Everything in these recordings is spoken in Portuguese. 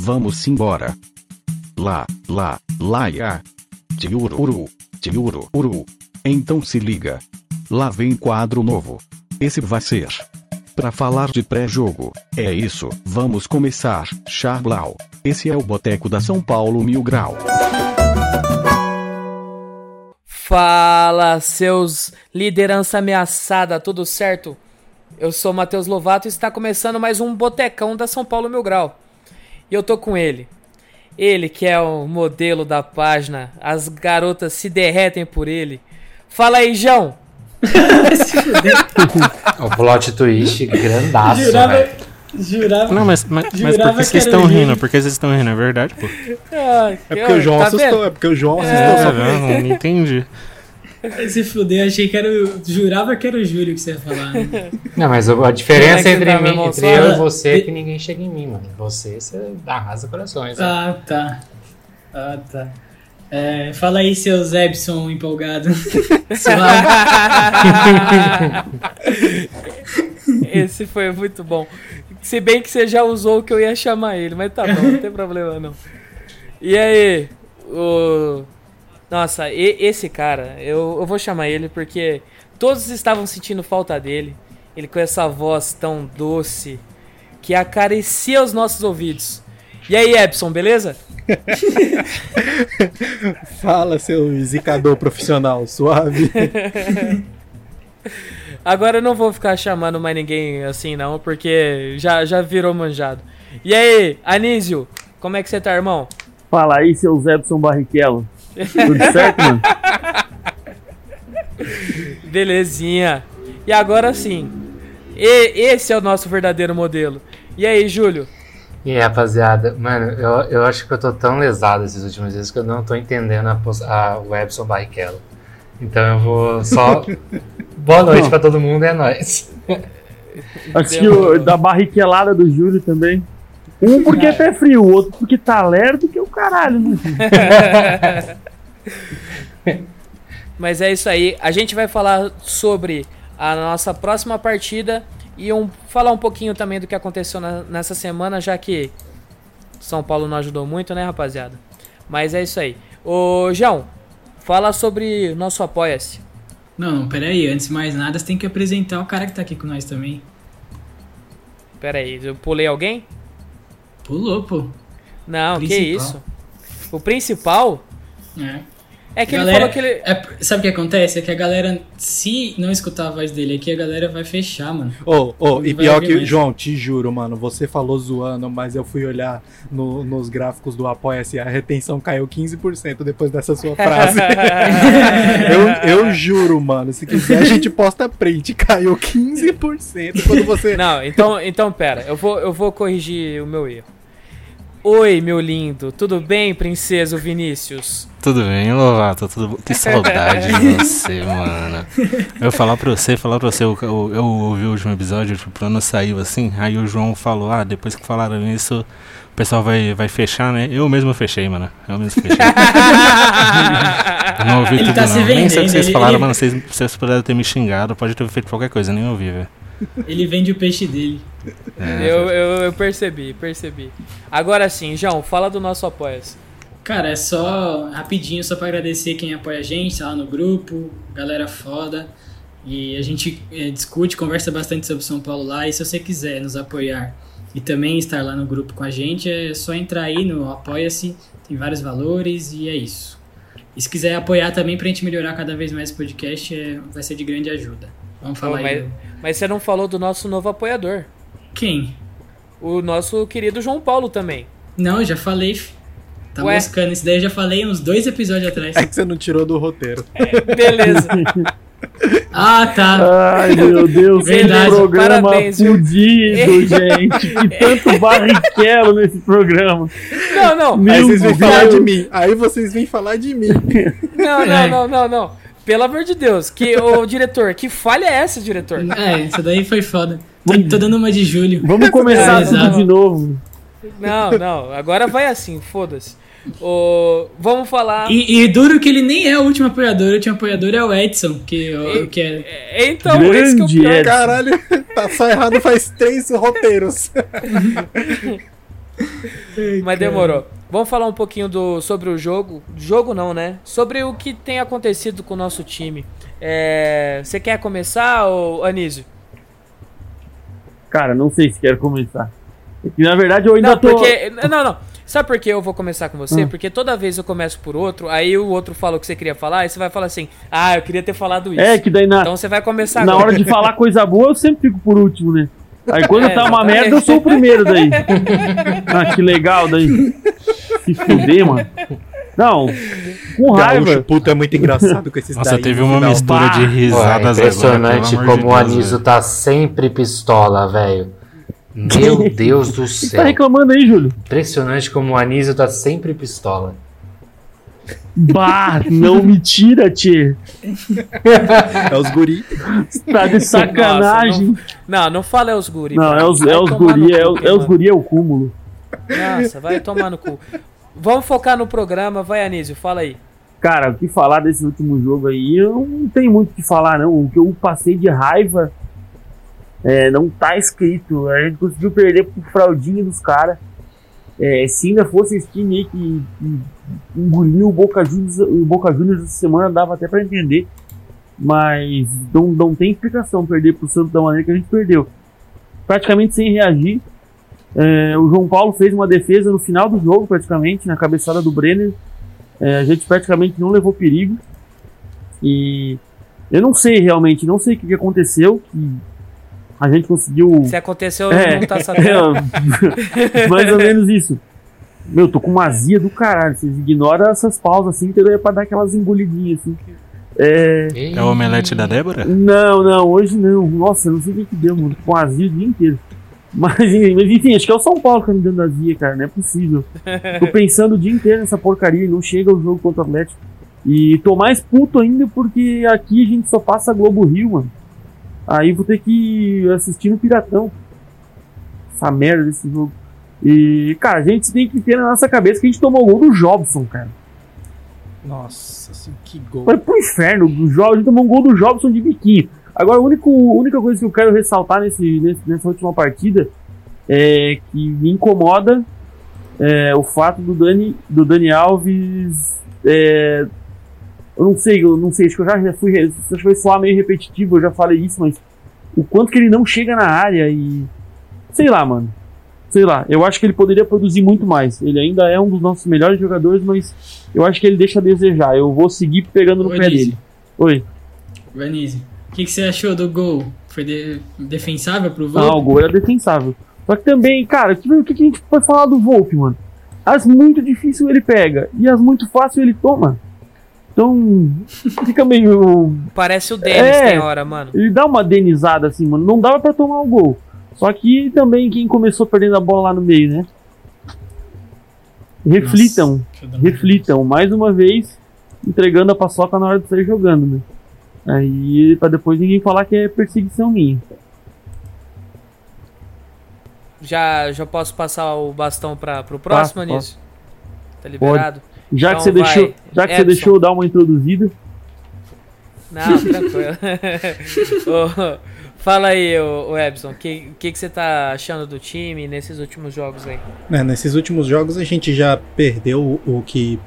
vamos embora. Lá, lá, lá ia. Tiururu, tiururu. Então se liga. Lá vem quadro novo. Esse vai ser. Pra falar de pré-jogo. É isso, vamos começar. Charblau. Esse é o Boteco da São Paulo Mil Grau. Fala, seus liderança ameaçada, tudo certo? Eu sou Matheus Lovato e está começando mais um Botecão da São Paulo Mil Grau. E eu tô com ele. Ele que é o modelo da página, as garotas se derretem por ele. Fala aí, João! o plot twist grandaço, Jurava, velho. jurava. Não, mas, mas, mas por que vocês estão rindo? Por que vocês estão rindo? É verdade, pô. Ah, É porque o João tá assustou, é porque o João assustou. É, não, não entendi. Se fuder, achei que era o. Jurava que era o Júlio que você ia falar. né? Não, mas a é diferença que entre, tá, mim, entre eu e você é que ninguém chega em mim, mano. Você, você arrasa corações. né? ah, tá. Ah, tá. É, fala aí, seus Epson empolgado. Esse foi muito bom. Se bem que você já usou o que eu ia chamar ele, mas tá bom, não tem problema não. E aí, o. Nossa, e- esse cara, eu, eu vou chamar ele porque todos estavam sentindo falta dele. Ele com essa voz tão doce que acaricia os nossos ouvidos. E aí, Epson, beleza? Fala, seu zicador profissional, suave. Agora eu não vou ficar chamando mais ninguém assim não, porque já, já virou manjado. E aí, Anísio, como é que você tá, irmão? Fala aí, seu Zebson Barrichello. Tudo certo, mano? Belezinha. E agora sim, e- esse é o nosso verdadeiro modelo. E aí, Júlio? E aí, rapaziada, mano, eu, eu acho que eu tô tão lesado esses últimos dias que eu não tô entendendo a, a Webson Barrichello. Então eu vou só. Boa noite pra todo mundo, é nóis. Acho que o, da barriquelada do Júlio também. Um porque é pé frio, o outro porque tá lerdo que é o caralho, né? Mas é isso aí. A gente vai falar sobre a nossa próxima partida e um, falar um pouquinho também do que aconteceu na- nessa semana, já que São Paulo não ajudou muito, né, rapaziada? Mas é isso aí. Ô, João, fala sobre o nosso Apoia-se. Não, peraí, antes de mais nada, você tem que apresentar o cara que tá aqui com nós também. Pera aí, eu pulei alguém? Pulou, pô. Não, que Principal. isso. O principal É. é que ele Galera, falou que ele. é- sabe o que acontece? É que a galera, se não escutar a voz dele aqui, a galera vai fechar, mano. Ô, ô, e Vai pior que, mais. João, te juro, mano, você falou zoando, mas eu fui olhar no- nos gráficos do Apoia-se, a retenção caiu 15% depois dessa sua frase. eu, eu juro, mano, se quiser a gente posta print, caiu 15% quando você... Não, então, então pera, eu vou, eu vou corrigir o meu erro. Oi, meu lindo, tudo bem, princesa Vinícius? Tudo bem, Lovato? Tudo... Que saudade de você, mano. Eu falar pra você, falar pra você, eu, eu, eu ouvi o último episódio, tipo, o plano saiu assim, aí o João falou, ah, depois que falaram isso, o pessoal vai, vai fechar, né? Eu mesmo fechei, mano. Eu mesmo fechei. Eu não ouvi Ele tudo, tá se não. Nem sei o que vocês ele- falaram, ele- mano. Vocês, vocês puderam ter me xingado, pode ter feito qualquer coisa, nem ouvi, velho. Ele vende o peixe dele. É, Eu, eu, eu percebi, percebi. Agora sim, João, fala do nosso Apoia-se. Cara, é só rapidinho, só pra agradecer quem apoia a gente, tá lá no grupo, galera foda. E a gente é, discute, conversa bastante sobre São Paulo lá. E se você quiser nos apoiar e também estar lá no grupo com a gente, é só entrar aí no Apoia-se, tem vários valores e é isso. E se quiser apoiar também pra gente melhorar cada vez mais o podcast, é, vai ser de grande ajuda. Vamos Pô, falar aí. mas, do- mas você não falou do nosso novo apoiador. Quem? O nosso querido João Paulo também. Não, já falei. Tá Ué? buscando isso daí, eu já falei uns dois episódios atrás. É que você não tirou do roteiro. Beleza. Ah, tá. Ai, meu Deus, que Verdade, programa parabéns, fudido, gente. Que tanto barriquelo nesse programa. Não, não. Meu Aí vocês vêm falar de mim. Aí vocês vêm falar de mim. Não, não, É. não, não, não. Pelo amor de Deus. Que, ô, diretor, que falha é essa, diretor? É, isso daí foi foda. Tô, tô dando uma de julho. Vamos começar É, tudo de novo. Não, não. Agora vai assim, foda-se. Vamos falar. E, e duro que ele nem é o último apoiador, o último apoiador é o Edson, que, o- que é. É, Então, esse que é o Grande pior. Edson. Caralho, tá só errado faz três roteiros. Mas demorou. Vamos falar um pouquinho do, sobre o jogo. Jogo não, né? Sobre o que tem acontecido com o nosso time. É, você quer começar, ô, Anísio? Cara, não sei se quero começar. É que, na verdade eu ainda Não, tô. porque. Não, não. Sabe por que eu vou começar com você? Hum. Porque toda vez eu começo por outro, aí o outro fala o que você queria falar, aí você vai falar assim: Ah, eu queria ter falado isso. É, que daí na, Então você vai começar na agora. hora de falar coisa boa eu sempre fico por último, né? Aí quando É, tá uma exatamente. merda eu sou o primeiro daí. Ah, que legal daí. Se fuder, mano. Não, com Gaúcho raiva. puto é muito engraçado com esses Nossa, daí. teve no uma mistura de Pô, é risadas impressionante agora. amor de como o Deus, Anísio tá sempre pistola, velho. Meu Deus do Você tá céu. reclamando aí, Júlio? Impressionante como o Anísio tá sempre pistola. Bah, não me tira, tchê. É os guri. Tá de sacanagem. Não, não fala é os guri. Não, é os, é os guri, é, cu, os- é os guri, é o cúmulo. Nossa, vai tomar no cu. Vamos focar no programa, vai, Anísio, fala aí. Cara, o que falar desse último jogo aí, eu não tenho muito o que falar, não. O que eu passei de raiva é, não tá escrito. A gente conseguiu perder pro fraudinho dos caras. É, se ainda fosse esse time aí que, que engoliu o Boca Juniors, o Boca Juniors essa semana, dava até pra entender. Mas não, não tem explicação perder pro Santos da maneira que a gente perdeu. Praticamente sem reagir. É, o João Paulo fez uma defesa no final do jogo, praticamente, na cabeçada do Brenner. É, a gente praticamente não levou perigo. E eu não sei realmente, não sei o que, que aconteceu. Que a gente conseguiu. Se aconteceu, É. não tá sabendo. É, mais ou menos isso. Meu, tô com uma azia do caralho. Vocês ignoram essas pausas assim, entendeu? É pra dar aquelas engolidinhas assim. É. É o omelete da Débora? Não, não, hoje não. Nossa, não sei o que, que deu, mano. Tô Com azia o dia inteiro. Mas, mas enfim, acho que é o São Paulo que tá me dando azia, cara. Não é possível. Tô pensando o dia inteiro nessa porcaria e não chega o jogo contra o Atlético. E tô mais puto ainda porque aqui a gente só passa Globo Rio, mano. Aí vou ter que assistir no Piratão. Essa merda desse jogo. E, cara, a gente tem que ter na nossa cabeça que a gente tomou o gol do Jobson, cara. Nossa, assim, que gol. Foi pro inferno. O Jo- a gente tomou um gol do Jobson de biquinho. Agora, a única, única coisa que eu quero ressaltar nesse, nessa última partida é que me incomoda é, o fato do Dani, do Dani Alves. é, eu não sei, eu não sei, acho que eu já, fui. Acho que vai soar meio repetitivo, eu já falei isso, mas o quanto que ele não chega na área e. Sei lá, mano. Sei lá, eu acho que ele poderia produzir muito mais. Ele ainda é um dos nossos melhores jogadores, mas eu acho que ele deixa a desejar. Eu vou seguir pegando no Ô, pé dele. Oi. Vanise, o que, que você achou do gol? Foi de- defensável pro Não, o Volpe? gol era defensável. Só que também, cara, o que, o que que a gente pode falar do Volpe, mano? As muito difícil ele pega e as muito fácil ele toma. Então, fica meio. Parece o Denis É. tem hora, mano. Ele dá uma denizada assim, mano. Não dava pra tomar o gol. Só que também quem começou perdendo a bola lá no meio, né? Reflitam, uma- reflitam. Mais uma vez, entregando a paçoca na hora de sair jogando, né? Aí, pra depois ninguém falar que é perseguição minha. Já, já posso passar o bastão pra, pro próximo, Passa, Anísio? Tá liberado? Já Então que você vai, deixou, já que você deixou eu dar uma introduzida, Não, tranquilo. Fala aí, o Ebson, o que, que, que você tá achando do time nesses últimos jogos aí? É, nesses últimos jogos a gente já perdeu o o que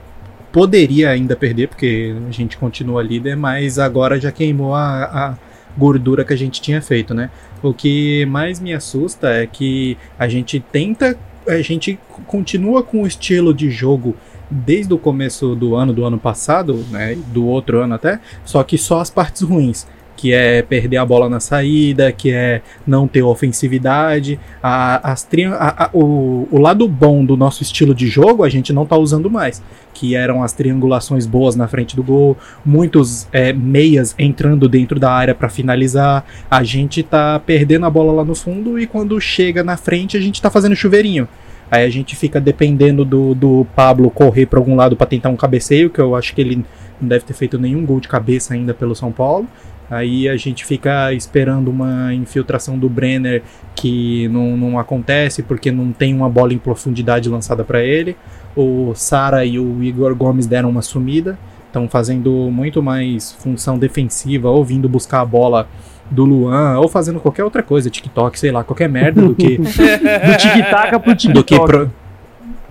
poderia ainda perder, porque a gente continua líder, mas agora já queimou a, a gordura que a gente tinha feito, né? O que mais me assusta é que a gente tenta, a gente continua com o estilo de jogo desde o começo do ano, do ano passado, né, do outro ano até, só que só as partes ruins, que é perder a bola na saída, que é não ter ofensividade, a, as trian- a- a- o, o lado bom do nosso estilo de jogo a gente não tá usando mais, que eram as triangulações boas na frente do gol, muitos é, meias entrando dentro da área para finalizar, a gente tá perdendo a bola lá no fundo e quando chega na frente a gente tá fazendo chuveirinho. Aí a gente fica dependendo do, do Pablo correr para algum lado para tentar um cabeceio, que eu acho que ele não deve ter feito nenhum gol de cabeça ainda pelo São Paulo. Aí a gente fica esperando uma infiltração do Brenner que não, não acontece porque não tem uma bola em profundidade lançada para ele. O Sara e o Igor Gomes deram uma sumida, estão fazendo muito mais função defensiva, ou vindo buscar a bola do Luan, ou fazendo qualquer outra coisa, TikTok, sei lá, qualquer merda do que do tic-tac pro do que, TikTok. pro-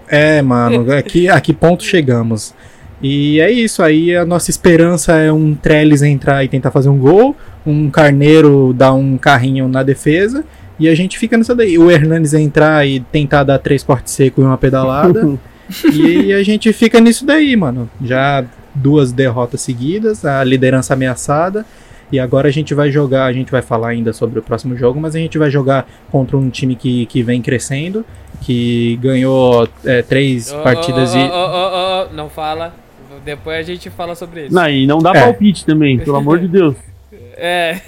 É, mano, aqui, a que ponto chegamos? E é isso, aí a nossa esperança é um Trellis entrar e tentar fazer um gol, um Carneiro dar um carrinho na defesa, e a gente fica nessa daí. O Hernanes entrar e tentar dar três cortes secos e uma pedalada, e a gente fica nisso daí, mano. Já duas derrotas seguidas, a liderança ameaçada, e agora a gente vai jogar, a gente vai falar ainda sobre o próximo jogo, mas a gente vai jogar contra um time que, que vem crescendo, que ganhou é, três Ô, partidas e. ô, ô, ô, não fala. Depois a gente fala sobre isso. Não, e não dá É. palpite também, pelo amor de Deus. É.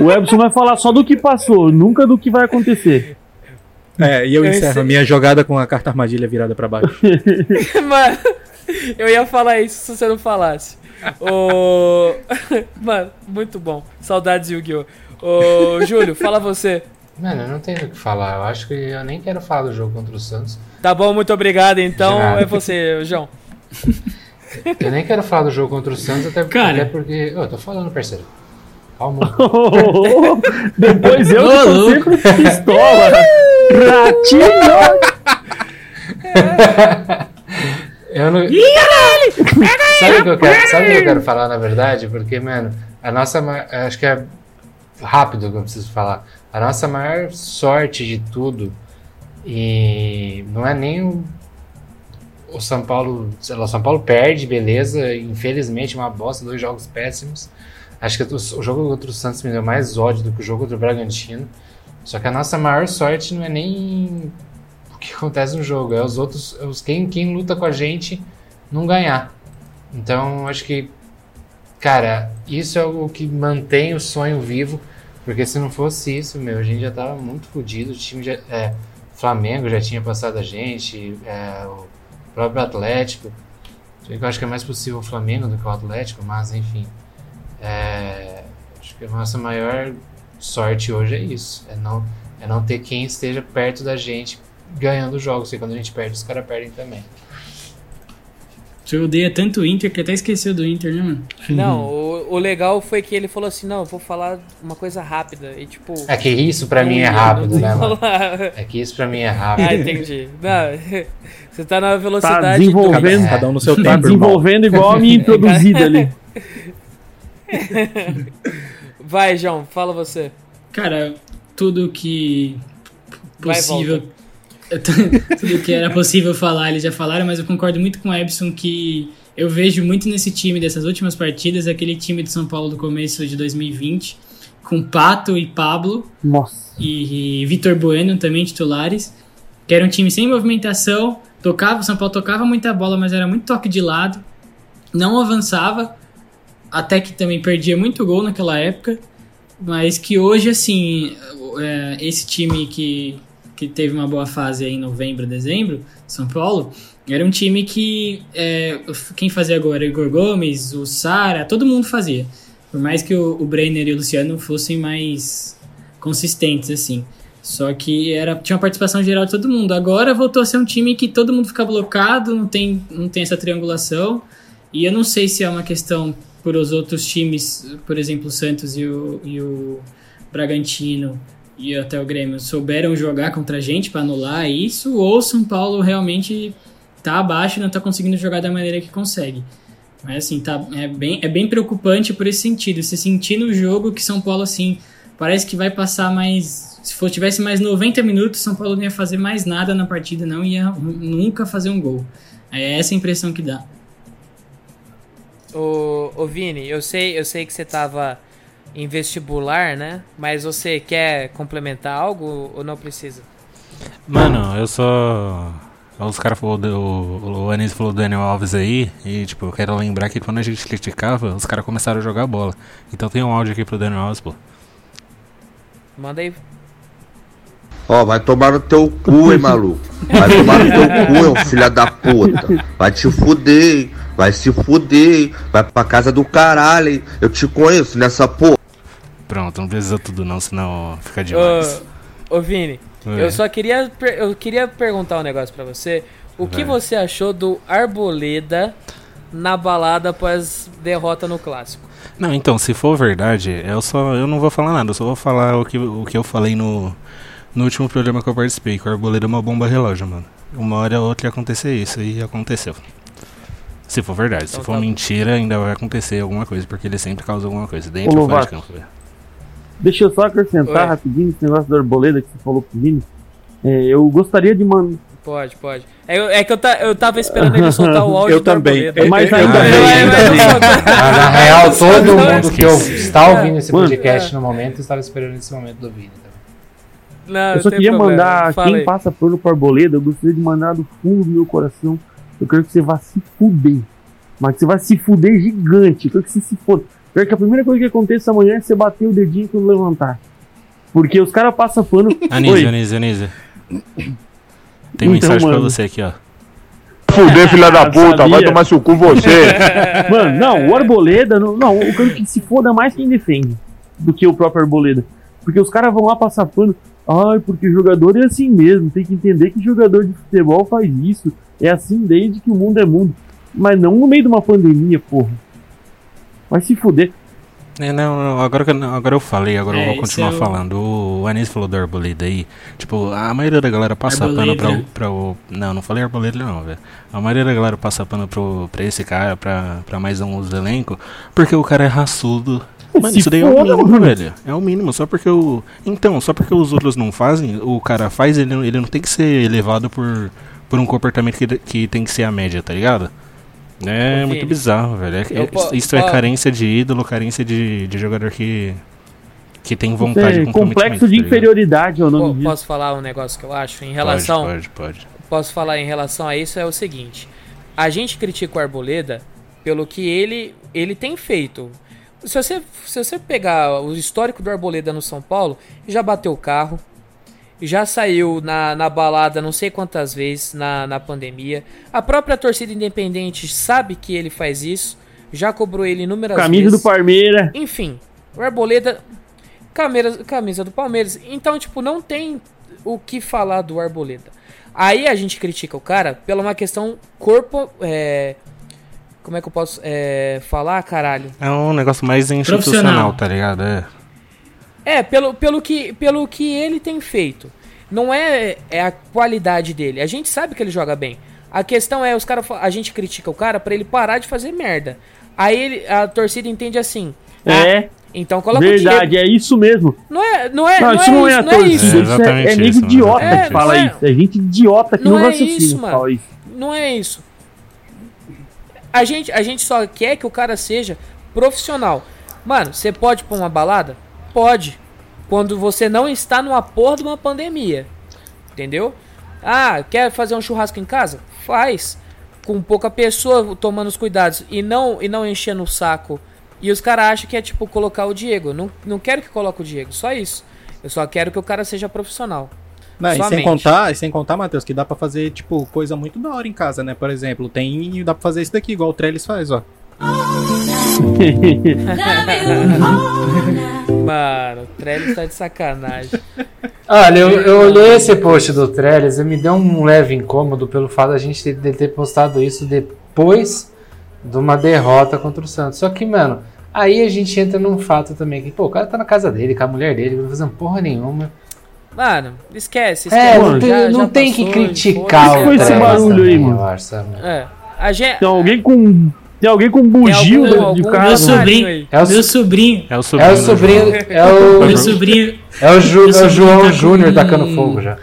O Ebson vai falar só do que passou, nunca do que vai acontecer. É, e eu Eu encerro sei. a minha jogada com a carta armadilha virada pra baixo. Mano, eu ia falar isso se você não falasse. Ô. Mano, muito bom. Saudades Yu-Gi-Oh! Ô, Júlio, fala você. Mano, eu não tenho o que falar. Eu acho que eu nem quero falar do jogo contra o Santos. Tá bom, muito obrigado. Então é você, João. Eu nem quero falar do jogo contra o Santos, até, Cara. até porque. Eu tô falando, parceiro. Calma. Depois eu que tô sempre pistola. Ratinho! Eu não. Sabe o que eu quero? Sabe o que eu quero falar, na verdade? Porque, mano, a nossa. Acho que é rápido que eu preciso falar. A nossa maior sorte de tudo. E não é nem o. O São Paulo. Sei lá, o São Paulo perde, beleza. Infelizmente, uma bosta, dois jogos péssimos. Acho que o jogo contra o Santos me deu mais ódio do que o jogo contra o Bragantino. Só que a nossa maior sorte não é nem o que acontece no jogo, é os outros, é os, quem, quem luta com a gente não ganhar. Então, acho que, cara, isso é o que mantém o sonho vivo, porque se não fosse isso, meu, a gente já tava muito fodido. O time já, é, Flamengo já tinha passado a gente, é, o próprio Atlético. Eu acho que é mais possível o Flamengo do que o Atlético, mas enfim. É, acho que a nossa maior sorte hoje é isso, é não, é não ter quem esteja perto da gente ganhando jogos, porque quando a gente perde, os caras perdem também. Você odeia tanto o Inter que até esqueceu do Inter, né, mano? Não, o, o legal foi que ele falou assim: não, eu vou falar uma coisa rápida. E tipo. É que isso pra mim é rápido, né, mano? É que isso pra mim é rápido. Ah, entendi. Não, você tá na Tá velocidade desenvolvendo, Cada um no seu tá tempo, irmão. desenvolvendo igual a minha introduzida ali. do... Vai, João, fala você. Cara, tudo que Vai, possível. tudo que era possível falar, eles já falaram, mas eu concordo muito com o Ebson que eu vejo muito nesse time dessas últimas partidas, aquele time de São Paulo do começo de 2020, com Pato e Pablo Nossa. e, Vitor Bueno também titulares, que era um time sem movimentação, tocava, o São Paulo tocava muita bola, mas era muito toque de lado, não avançava, até que também perdia muito gol naquela época, mas que hoje, assim, é, esse time que, que teve uma boa fase aí em novembro, dezembro, São Paulo, era um time que é, quem fazia o Igor Gomes, o Sara, todo mundo fazia. Por mais que o, o Brenner e o Luciano fossem mais consistentes, assim. Só que era, tinha uma participação geral de todo mundo. Agora voltou a ser um time que todo mundo fica blocado, não tem, não tem essa triangulação. E eu não sei se é uma questão por os outros times, por exemplo, o Santos e o, e o Bragantino e até o Grêmio souberam jogar contra a gente para anular isso, ou São Paulo realmente tá abaixo e não tá conseguindo jogar da maneira que consegue. Mas assim, tá, é, bem, é bem preocupante por esse sentido. Você sentir no jogo que São Paulo, assim, parece que vai passar mais. Se for, tivesse mais 90 minutos, São Paulo não ia fazer mais nada na partida, não ia nunca fazer um gol. É essa a impressão que dá. Ô, ô Vini, eu sei, eu sei que você tava em vestibular, né? Mas você quer complementar algo ou não precisa? Mano, eu só. Os caras falaram, o, o Anísio falou do Daniel Alves aí, e tipo, eu quero lembrar que quando a gente criticava, os caras começaram a jogar bola. Então tem um áudio aqui pro Daniel Alves, pô. Manda aí. Ó, vai tomar no teu cu, hein, maluco. Vai tomar no teu cu, hein, filha da puta. Vai te fuder, hein. Vai se fuder, hein. Vai pra casa do caralho, hein. Eu te conheço nessa porra. Pronto, não precisa tudo não, senão fica demais. Ô, ô Vini, É. eu só queria, eu queria perguntar um negócio pra você. O que Vai. você achou do Arboleda na balada após derrota no clássico? Não, então, se for verdade, eu só eu não vou falar nada, eu só vou falar o que, o que eu falei no, no último programa que eu participei, que o Arboleda é uma bomba relógio, mano. Uma hora ou outra ia acontecer isso, e aconteceu. Se for verdade, Então se for tá bom. mentira, ainda vai acontecer alguma coisa, porque ele sempre causa alguma coisa, dentro ou fora de campo. velho. Deixa eu só acrescentar Oi. rapidinho esse negócio da arboleda que você falou pro Vini. É, eu gostaria de mandar. Pode, pode. É, é que eu, ta- eu tava esperando ele soltar o áudio Eu também. Mas Eu- ainda na real, todo mundo que eu- está ouvindo esse Mano. podcast no momento estava esperando esse momento do vídeo. Não, Eu só queria problema. mandar Fala quem aí. passa pano pro arboleda, eu gostaria de mandar do fundo do meu coração. Eu quero que você vá se fuder. Mas que você vai se fuder gigante. Eu quero que você se foda. Quero que a primeira coisa que aconteça amanhã é você bater o dedinho quando levantar. Porque os caras passam pano. Anísio. Anísio, Anísio. Tem Então, mensagem pra mano. você aqui, ó. Fuder, filha da puta, vai tomar seu cu você. Mano, não, o Arboleda, não, não, eu quero que se foda mais quem defende do que o próprio Arboleda. Porque os caras vão lá passar pano. Ai, porque jogador é assim mesmo. Tem que entender que jogador de futebol faz isso. É assim desde que o mundo é mundo. Mas não no meio de uma pandemia, porra. Vai se fuder. É, não, não, agora, agora eu falei, agora É, eu vou continuar é o- falando. O Anísio falou do Arboleda aí. Tipo, a maioria da galera passa pano pra, o- Arboleda. pra o. Não, não falei Arboleda não, velho. A maioria da galera passa pano pro, pra esse cara, pra, pra mais um do elenco, porque o cara é raçudo. Mano, isso daí é o mínimo, velho. É o mínimo. Só porque o. Então, só porque os outros não fazem, o cara faz, ele, não- ele não tem que ser levado por, por um comportamento que, que tem que ser a média, tá ligado? É muito bizarro, velho. É- eu é- po- isso é po- carência de ídolo, carência de, de jogador que. Que tem vontade é de comprometimento. complexo de tá inferioridade é o Pô, nome disso. posso falar um negócio que eu acho? Em relação. Pode, pode, pode. posso falar em relação a isso é o seguinte: a gente critica o Arboleda pelo que ele ele tem feito. Se você, se você pegar o histórico do Arboleda no São Paulo, já bateu o carro, já saiu na, na balada não sei quantas vezes na, na pandemia. A própria torcida independente sabe que ele faz isso, já cobrou ele inúmeras Camisa vezes. do Parmeira. Enfim, o Arboleda. Camisa, camisa do Palmeiras. Então, tipo, não tem o que falar do Arboleda. Aí a gente critica o cara pela uma questão corpo. É, como é que eu posso é, falar, caralho? É um negócio mais institucional, tá ligado? É. É, pelo, pelo, que, pelo que ele tem feito. Não é, é a qualidade dele. A gente sabe que ele joga bem. A questão é, os cara, a gente critica o cara pra ele parar de fazer merda. Aí ele, a torcida entende assim. ah, É, então coloca o verdade, Diego. é isso mesmo. Não é, não é, Não, não isso é não é isso, a não é torcida, isso. É isso é, é nego idiota é, que fala é- isso. É gente idiota que não não, é isso, que mano. fala isso. Não é isso. A gente, a gente só quer que o cara seja profissional. Mano, você pode pôr uma balada? Pode. Quando você não está numa porra de uma pandemia. Entendeu? Ah, quer fazer um churrasco em casa? Faz. Com pouca pessoa tomando os cuidados e não, e não enchendo o saco. E os caras acham que é tipo colocar o Diego. Não, não quero que coloque o Diego, só isso. Eu só quero que o cara seja profissional. Não, e sem contar, e sem contar, Matheus, que dá pra fazer, tipo, coisa muito da hora em casa, né? Por exemplo, tem. Dá pra fazer isso daqui, igual o Trellis faz, ó. Mano, o Trellis tá de sacanagem. Olha, eu, eu olhei esse post do Trellis e me deu um leve incômodo pelo fato da gente ter, de ter postado isso depois de uma derrota contra o Santos. Só que, mano, aí a gente entra num fato também que, pô, o cara tá na casa dele, com a mulher dele, não fazendo porra nenhuma. Mano, esquece, esquece. É, mano, não, tem, Já- não já tem que passou, criticar foi o esse Trellis barulho aí, mano? acho, sabe? É. A gente. Tem alguém com. Tem alguém com bugio algum- de algum casa. Meu sobrinho. É o, meu sobrinho, É o sobrinho. é o do sobrinho, é o, meu sobrinho, é o, Ju, é o João tá com- Júnior tacando fogo já.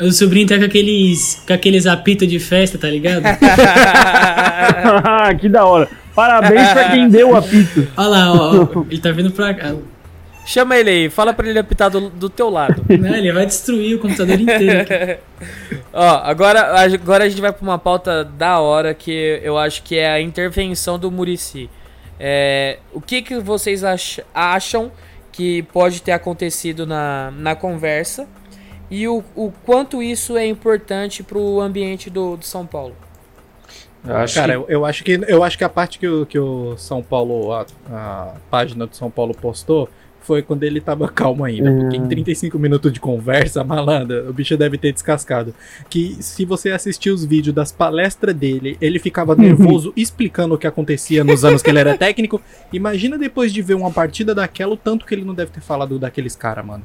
meu sobrinho tá com aqueles, com aqueles apitos de festa, tá ligado? que da hora. Parabéns pra quem deu o apito. Olha lá, ó, ó, ele tá vindo pra cá. Chama ele aí, fala pra ele apitar do, do teu lado. Não, ele vai destruir o computador inteiro. aqui. Ó, agora, agora a gente vai pra uma pauta da hora que eu acho que é a intervenção do Murici. É, o que, que vocês ach- acham que pode ter acontecido na, na conversa e o, o quanto isso é importante pro ambiente do, do São Paulo? Eu acho Cara, que, eu, eu acho que eu acho que a parte que o, que o São Paulo, a, a página do São Paulo postou, foi quando ele tava calmo ainda. Porque em 35 minutos de conversa, malandra, o bicho deve ter descascado. Que se você assistir os vídeos das palestras dele, ele ficava nervoso explicando o que acontecia nos anos que ele era técnico. Imagina depois de ver uma partida daquela, o tanto que ele não deve ter falado daqueles caras, mano.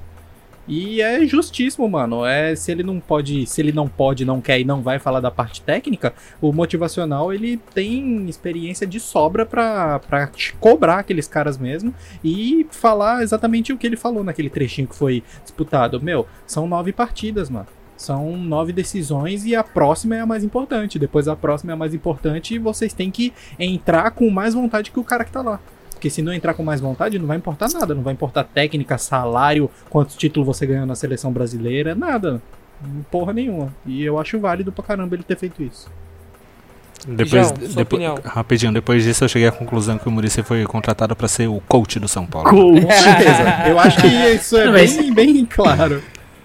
E é justíssimo, mano. É se ele não pode, se ele não pode, não quer e não vai falar da parte técnica, o motivacional ele tem experiência de sobra pra, pra cobrar aqueles caras mesmo e falar exatamente o que ele falou naquele trechinho que foi disputado. Meu, são nove partidas, mano. São nove decisões e a próxima é a mais importante. Depois a próxima é a mais importante e vocês têm que entrar com mais vontade que o cara que tá lá. Porque se não entrar com mais vontade, não vai importar nada. Não vai importar técnica, salário, quantos títulos você ganhou na seleção brasileira, nada. Porra nenhuma. E eu acho válido pra caramba ele ter feito isso. Depois, João, depois- rapidinho, depois disso eu cheguei à conclusão que o Murici foi contratado pra ser o coach do São Paulo. Coach. Com certeza. Eu acho que isso é bem, bem claro.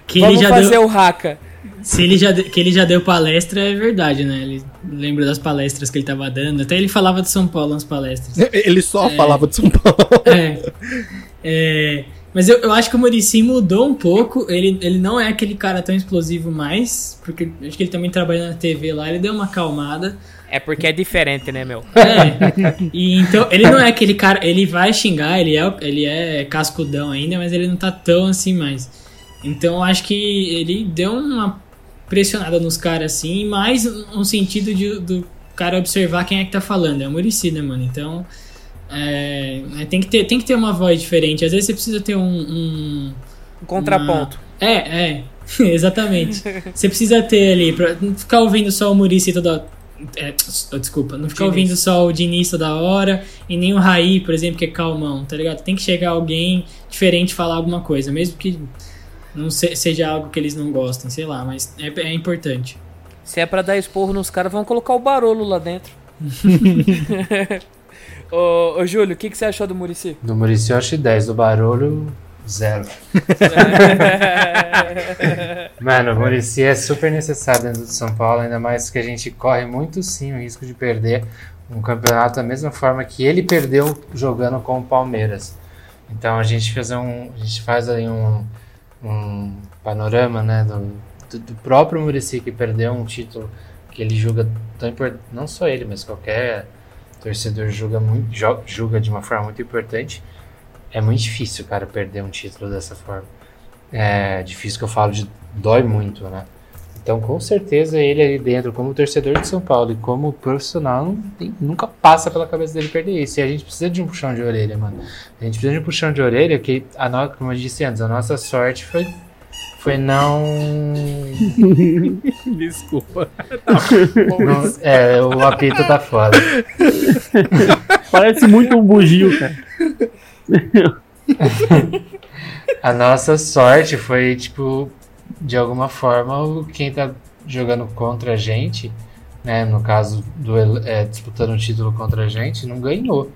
Que ele Vamos já fazer deu, o Haka. Se ele já, que ele já deu palestra é verdade, né? Ele lembra das palestras que ele tava dando. Até ele falava de São Paulo nas palestras. Ele só falava de São Paulo. É. É, mas eu, eu acho que o Murici mudou um pouco. Ele, ele não é aquele cara tão explosivo mais, porque acho que ele também trabalha na TV lá. Ele deu uma acalmada. É porque é diferente, né, meu? É. E então, ele não é aquele cara. Ele vai xingar, ele é, ele é cascudão ainda, mas ele não tá tão assim mais. Então, eu acho que ele deu uma pressionada nos caras assim, mais no sentido de, do cara observar quem é que tá falando. É o Murici, né, mano? Então. é, é, tem, que ter, tem que ter uma voz diferente. Às vezes você precisa ter um- um, Um contraponto. é, é, exatamente. Você precisa ter ali, pra não ficar ouvindo só o Murici toda. É, oh, desculpa, não ficar Diniz. ouvindo só o Diniz toda hora e nem o Raí, por exemplo, que é calmão, tá ligado? Tem que chegar alguém diferente falar alguma coisa, mesmo que não se- seja algo que eles não gostem, sei lá, mas é, é importante. Se é pra dar esporro nos caras, vão colocar o Barolo lá dentro. ô, ô, Júlio, o que, que você achou do Murici? Do Muricy eu acho 10, do Barulho, zero. Mano, o Muricy é super necessário dentro do São Paulo, ainda mais que a gente corre muito sim o risco de perder um campeonato da mesma forma que ele perdeu jogando com o Palmeiras. Então a gente faz um, a gente faz aí um, um panorama, né, do, do, próprio Muricy que perdeu um título que ele julga tão importante, não só ele, mas qualquer torcedor julga muito, julga de uma forma muito importante. É muito difícil, cara, perder um título dessa forma. É difícil que eu falo de dói muito, né? Então, com certeza, ele ali dentro, como torcedor de São Paulo e como profissional, não tem- nunca passa pela cabeça dele perder isso. E a gente precisa de um puxão de orelha, mano. A gente precisa de um puxão de orelha que, a no, como eu disse antes, a nossa sorte foi, foi não, Desculpa. não. É, o apito tá foda. Parece muito um bugio, cara. A nossa sorte foi, tipo, de alguma forma, quem tá jogando contra a gente, né, no caso, do, é, disputando o título contra a gente, não ganhou,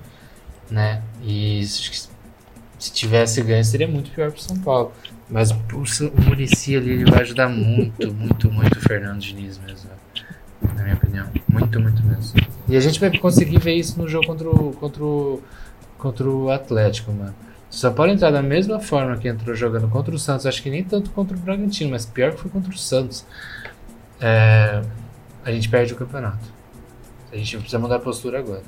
né? E se tivesse ganho seria muito pior pro São Paulo. Mas o, o Muricy ali ele vai ajudar muito, muito, muito o Fernando Diniz mesmo, né? na minha opinião. Muito, muito mesmo. E a gente vai conseguir ver isso no jogo contra o, contra o, contra o Atlético, mano. O São Paulo entrar da mesma forma que entrou jogando contra o Santos, acho que nem tanto contra o Bragantino, mas pior que foi contra o Santos, é, a gente perde o campeonato. A gente precisa mudar a postura agora.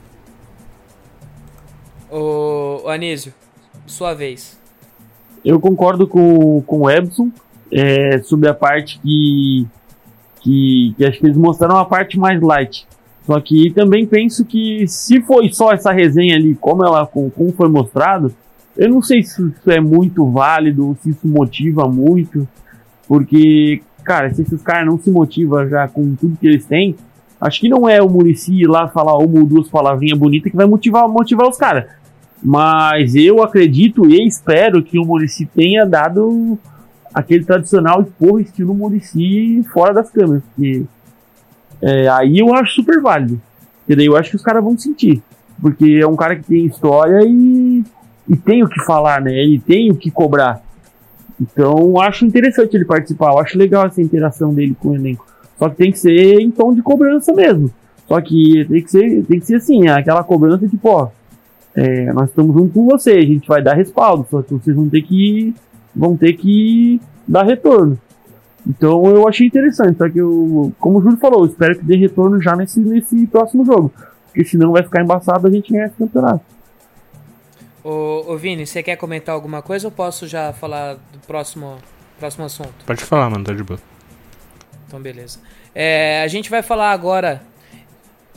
Ô, ô Anísio, sua vez. Eu concordo com, com o Ebson é, sobre a parte que, que, que acho que eles mostraram a parte mais light. Só que também penso que se foi só essa resenha ali, como ela com- como foi mostrado, eu não sei se isso é muito válido, se isso motiva muito, porque, cara, se esses caras não se motivam já com tudo que eles têm, acho que não é o Murici ir lá falar uma ou duas palavrinhas bonitas que vai motivar, motivar os caras. Mas eu acredito e espero que o Murici tenha dado aquele tradicional esporro estilo Murici fora das câmeras. Porque é, aí eu acho super válido. Porque daí eu acho que os caras vão sentir. Porque é um cara que tem história e, e tem o que falar, né? Ele tem o que cobrar. Então acho interessante ele participar. Eu acho legal essa interação dele com o elenco. Só que tem que ser em tom de cobrança mesmo. Só que tem que ser, tem que ser assim, aquela cobrança tipo, ó, é, nós estamos junto com você, a gente vai dar respaldo, só que vocês vão ter que vão ter que dar retorno. Então eu achei interessante, só que eu, como o Júlio falou, espero que dê retorno já nesse, nesse próximo jogo. Porque senão vai ficar embaçado a gente ganhar esse campeonato. Ô, ô Vini, você quer comentar alguma coisa ou posso já falar do próximo, Próximo assunto. Pode falar, mano, tá de boa. Então, beleza. É, a gente vai falar agora.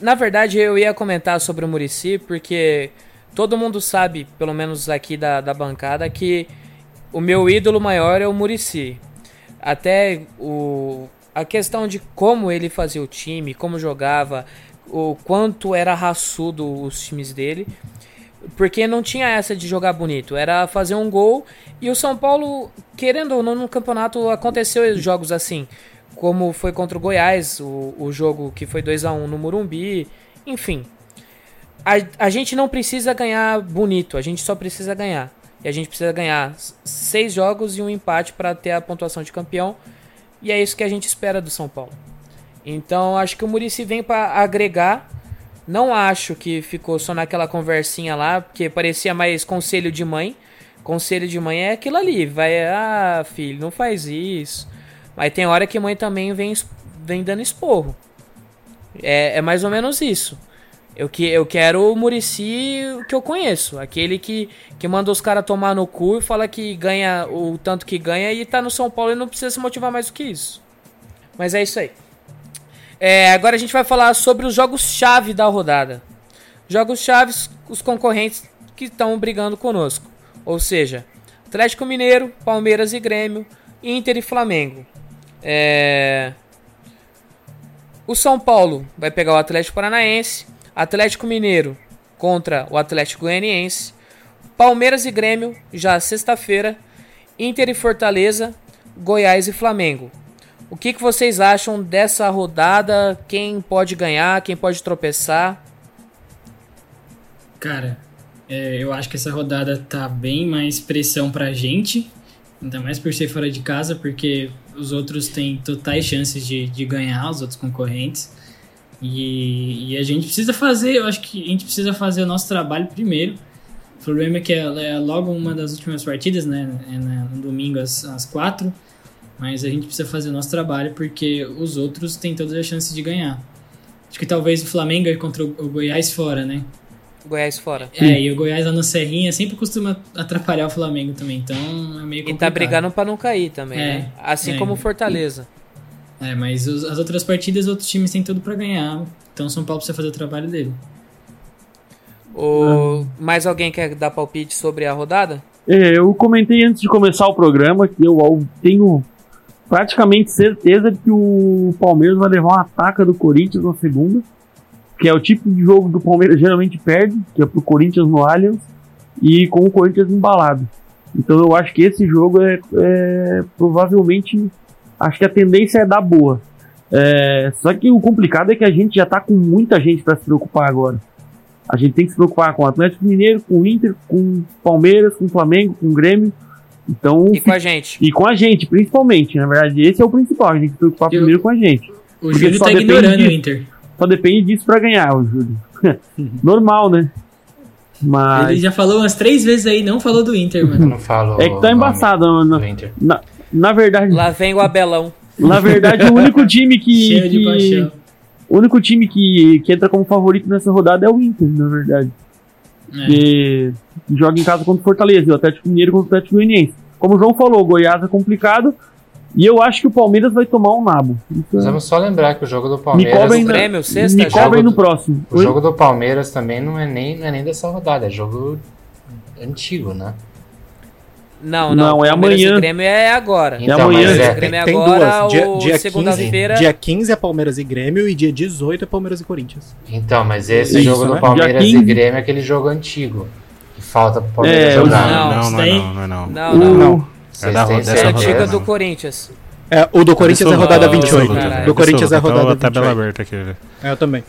Na verdade, eu ia comentar sobre o Murici, porque todo mundo sabe, pelo menos aqui da, da bancada, que o meu ídolo maior é o Murici. Até o, a questão de como ele fazia o time, como jogava, o quanto era raçudo os times dele. Porque não tinha essa de jogar bonito, era fazer um gol. E o São Paulo, querendo ou não, no campeonato aconteceu jogos assim. Como foi contra o Goiás, o, o jogo que foi 2 a 1 no Morumbi. Enfim. A, a gente não precisa ganhar bonito, a gente só precisa ganhar. E a gente precisa ganhar seis jogos e um empate para ter a pontuação de campeão. E é isso que a gente espera do São Paulo. Então acho que o Murici vem para agregar. Não acho que ficou só naquela conversinha lá, porque parecia mais conselho de mãe. Conselho de mãe é aquilo ali, vai, ah, filho, não faz isso. Mas tem hora que mãe também vem, vem dando esporro. É, é mais ou menos isso. Eu, que, eu quero o Murici que eu conheço. Aquele que, que manda os caras tomar no cu e fala que ganha o tanto que ganha e tá no São Paulo e não precisa se motivar mais do que isso. Mas é isso aí. É, agora a gente vai falar sobre os jogos-chave da rodada. Jogos-chaves, os concorrentes que estão brigando conosco. Ou seja, Atlético Mineiro, Palmeiras e Grêmio, Inter e Flamengo. É... O São Paulo vai pegar o Atlético Paranaense. Atlético Mineiro contra o Atlético Goianiense. Palmeiras e Grêmio, já sexta-feira. Inter e Fortaleza, Goiás e Flamengo. O que, que vocês acham dessa rodada? Quem pode ganhar? Quem pode tropeçar? Cara, é, eu acho que essa rodada tá bem mais pressão pra gente. Ainda mais por ser fora de casa, porque os outros têm totais chances de, de ganhar, os outros concorrentes. E, e, a gente precisa fazer, eu acho que a gente precisa fazer o nosso trabalho primeiro. O problema é que ela é logo uma das últimas partidas, né? É no domingo às, às quatro. Mas a gente precisa fazer o nosso trabalho porque os outros têm todas as chances de ganhar. Acho que talvez o Flamengo é contra o Goiás fora, né? Goiás fora. É, e o Goiás lá no Serrinha sempre costuma atrapalhar o Flamengo também, então é meio complicado. E tá brigando pra não cair também, é, né? Assim é, como o Fortaleza. É, mas os, as outras partidas, outros times têm tudo para ganhar. Então São Paulo precisa fazer o trabalho dele. O... Mais alguém quer dar palpite sobre a rodada? É, eu comentei antes de começar o programa que eu tenho praticamente certeza que o Palmeiras vai levar uma ataca do Corinthians na segunda, que é o tipo de jogo que o Palmeiras geralmente perde, que é pro Corinthians no Allianz, e com o Corinthians embalado. Então eu acho que esse jogo é, é provavelmente acho que a tendência é dar boa. É, só que o complicado é que a gente já tá com muita gente para se preocupar agora. A gente tem que se preocupar com o Atlético Mineiro, com o Inter, com o Palmeiras, com o Flamengo, com o Grêmio. Então, e com a gente. E com a gente, principalmente. Na verdade, esse é o principal. A gente tem que preocupar Eu, primeiro com a gente. O Júlio tá ignorando disso, o Inter. Só depende disso para ganhar, o Júlio. Normal, né? Mas... Ele já falou umas três vezes aí, não falou do Inter, mano. Não falo. É que tá embaçado, mano. Na, na verdade. Lá vem o Abelão. Na verdade, o único time que. Cheio de paixão. O único time que, que entra como favorito nessa rodada é o Inter, na verdade. É. Que joga em casa contra o Fortaleza, e o Atlético Mineiro contra o Atlético Goianiense. Como o João falou, o Goiás é complicado. E eu acho que o Palmeiras vai tomar um nabo. Então, Vamos só lembrar que o jogo do Palmeiras. Me cobrem, o Grêmio, sexta, me cobrem no próximo. O jogo do Palmeiras também não é, nem, não é nem dessa rodada, é jogo antigo, né? Não, não, não é amanhã. O Grêmio é agora. Então, é amanhã. É. Grêmio é tem agora, duas. Dia, dia segunda-feira. Dia 15 é Palmeiras e Grêmio e dia 18 é Palmeiras e Corinthians. Então, mas esse Isso, jogo né? do Palmeiras e Grêmio é aquele jogo antigo. Que falta pro Palmeiras é, jogar. Não, não, não, é não, não, não. Não, não. não. É da dessa antiga do Corinthians. É, o do Corinthians é rodada 28. Do Corinthians é rodada 28. tabela aberta aqui. É, eu também.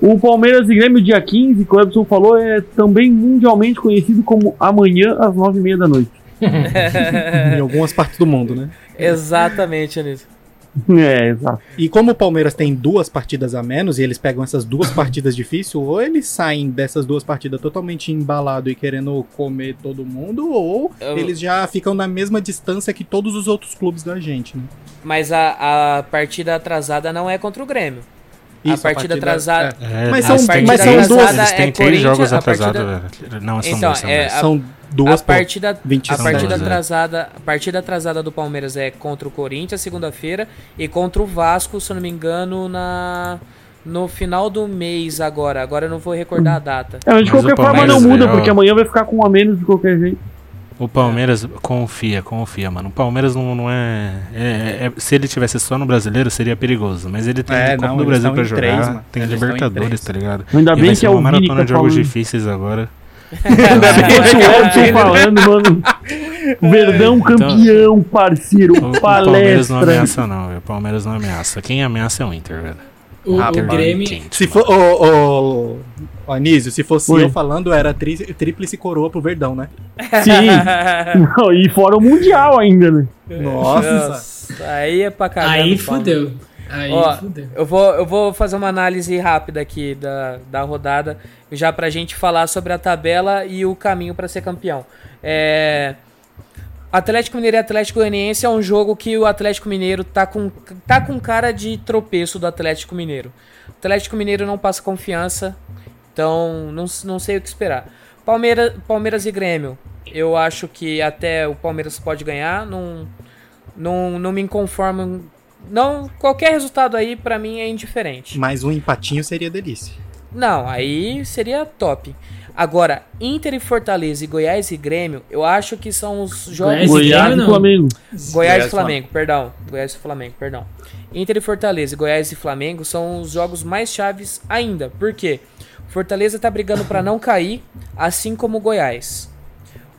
O Palmeiras e Grêmio, dia 15, que o Edson falou, é também mundialmente conhecido como amanhã às 9h30 da noite. em algumas partes do mundo, né? Exatamente, Anísio. É, exato. E como o Palmeiras tem duas partidas a menos e eles pegam essas duas partidas difíceis, ou eles saem dessas duas partidas totalmente embalado e querendo comer todo mundo, ou Eu... eles já ficam na mesma distância que todos os outros clubes da gente, né? Mas a, a partida atrasada não é contra o Grêmio. A Isso, partida atrasada. É, Mas eles são- mas são duas- Eles têm é três Corinthians, jogos partida- atrasados, velho. Não, são Então, dois, são é, dois. a- São duas a partida, a 27. partida dois, é. atrasada, a partida atrasada do Palmeiras é contra o Corinthians segunda-feira e contra o Vasco, se eu não me engano, na no final do mês agora. Agora eu não vou recordar a data. É, mas de Mas qualquer forma não muda, porque amanhã vai ficar com um a menos de qualquer jeito. O Palmeiras confia, confia, mano. O Palmeiras não, não é, é- é- Se ele tivesse só no brasileiro, seria perigoso. Mas ele tem É, Copa do Brasil pra jogar. três, tem Eles Libertadores, tá ligado? Ainda bem que é uma o Vini que maratona tá de jogos falando. difíceis agora. Ainda bem que fosse o Edson falando, mano. Verdão campeão, parceiro, O, o Palmeiras não palestra. ameaça, não, velho. O Palmeiras não ameaça. Quem ameaça é o Inter, velho. O, o Grêmio. Se for. Ô, ô, ô, Anísio, se fosse Oi. eu falando, era tri, tríplice coroa pro Verdão, né? Sim. Não, e fora o Mundial ainda, né? Nossa. Nossa, aí é pra cagar. Aí fudeu. Aí Ó, fudeu. Eu vou, eu vou fazer uma análise rápida aqui da, da rodada, já pra gente falar sobre a tabela e o caminho pra ser campeão. É, Atlético Mineiro e Atlético Goianiense é um jogo que o Atlético Mineiro tá com, tá com cara de tropeço do Atlético Mineiro. O Atlético Mineiro não passa confiança, então não, não sei o que esperar. Palmeiras, Palmeiras e Grêmio, eu acho que até o Palmeiras pode ganhar, não, não, não me conformo. Não, qualquer resultado aí pra mim é indiferente. Mas um empatinho seria delícia. Não, aí seria top. Agora, Inter e Fortaleza e Goiás e Grêmio, eu acho que são os jogos. Goiás e Goiás Grêmio, e não. Flamengo. Goiás Goiás e e Flamengo, perdão. Goiás e Flamengo, perdão. Inter e Fortaleza, Goiás e Flamengo são os jogos mais chaves ainda. Por quê? Fortaleza tá brigando pra não cair, assim como o Goiás.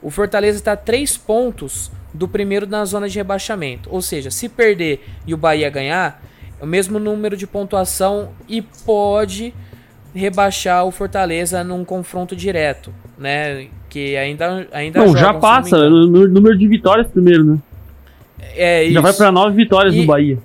O Fortaleza tá a três pontos do primeiro na zona de rebaixamento. Ou seja, se perder e o Bahia ganhar, é o mesmo número de pontuação e pode rebaixar o Fortaleza num confronto direto, né? Que ainda ainda Não, jogam, já passa. engano. o número- de vitórias primeiro, né? É Já vai pra nove vitórias E- no Bahia.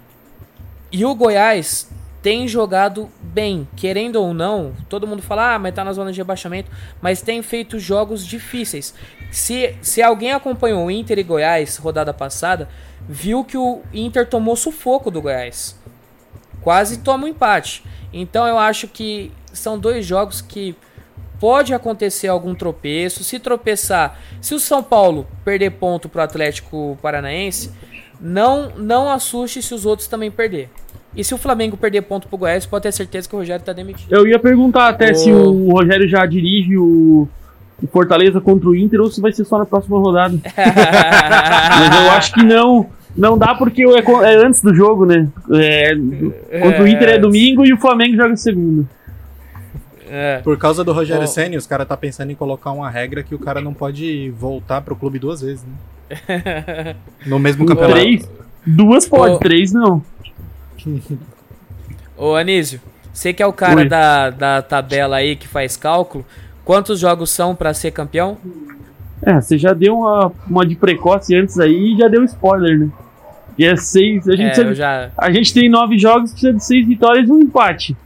E o Goiás tem jogado bem, querendo ou não. Todo mundo fala, ah, mas tá na zona de rebaixamento. Mas tem feito jogos difíceis. Se, se alguém acompanhou o Inter e Goiás rodada passada, viu que o Inter tomou sufoco do Goiás. Quase toma um empate. Então eu acho que são dois jogos que pode acontecer algum tropeço. Se tropeçar, se o São Paulo perder ponto pro Atlético Paranaense, não não assuste se os outros também perder. E se o Flamengo perder ponto pro Goiás, pode ter certeza que o Rogério tá demitido. Eu ia perguntar até Ô. se o Rogério já dirige o, o Fortaleza contra o Inter ou se vai ser só na próxima rodada. Mas eu acho que não. Não dá porque é, é antes do jogo, né? É, contra o Inter é domingo e o Flamengo joga segunda. É. Por causa do Rogério. Senna, os caras tá pensando em colocar uma regra que o cara não pode voltar pro clube duas vezes, né? No mesmo campeonato. Três? Duas pode, Ô. três não. Ô Anísio, você que é o cara Oi. da, da tabela aí que faz cálculo, quantos jogos são pra ser campeão? É, você já deu uma, uma de precoce antes aí e já deu spoiler, né? E é seis. A gente, É, precisa- já. a gente tem nove jogos, precisa de seis vitórias e um empate.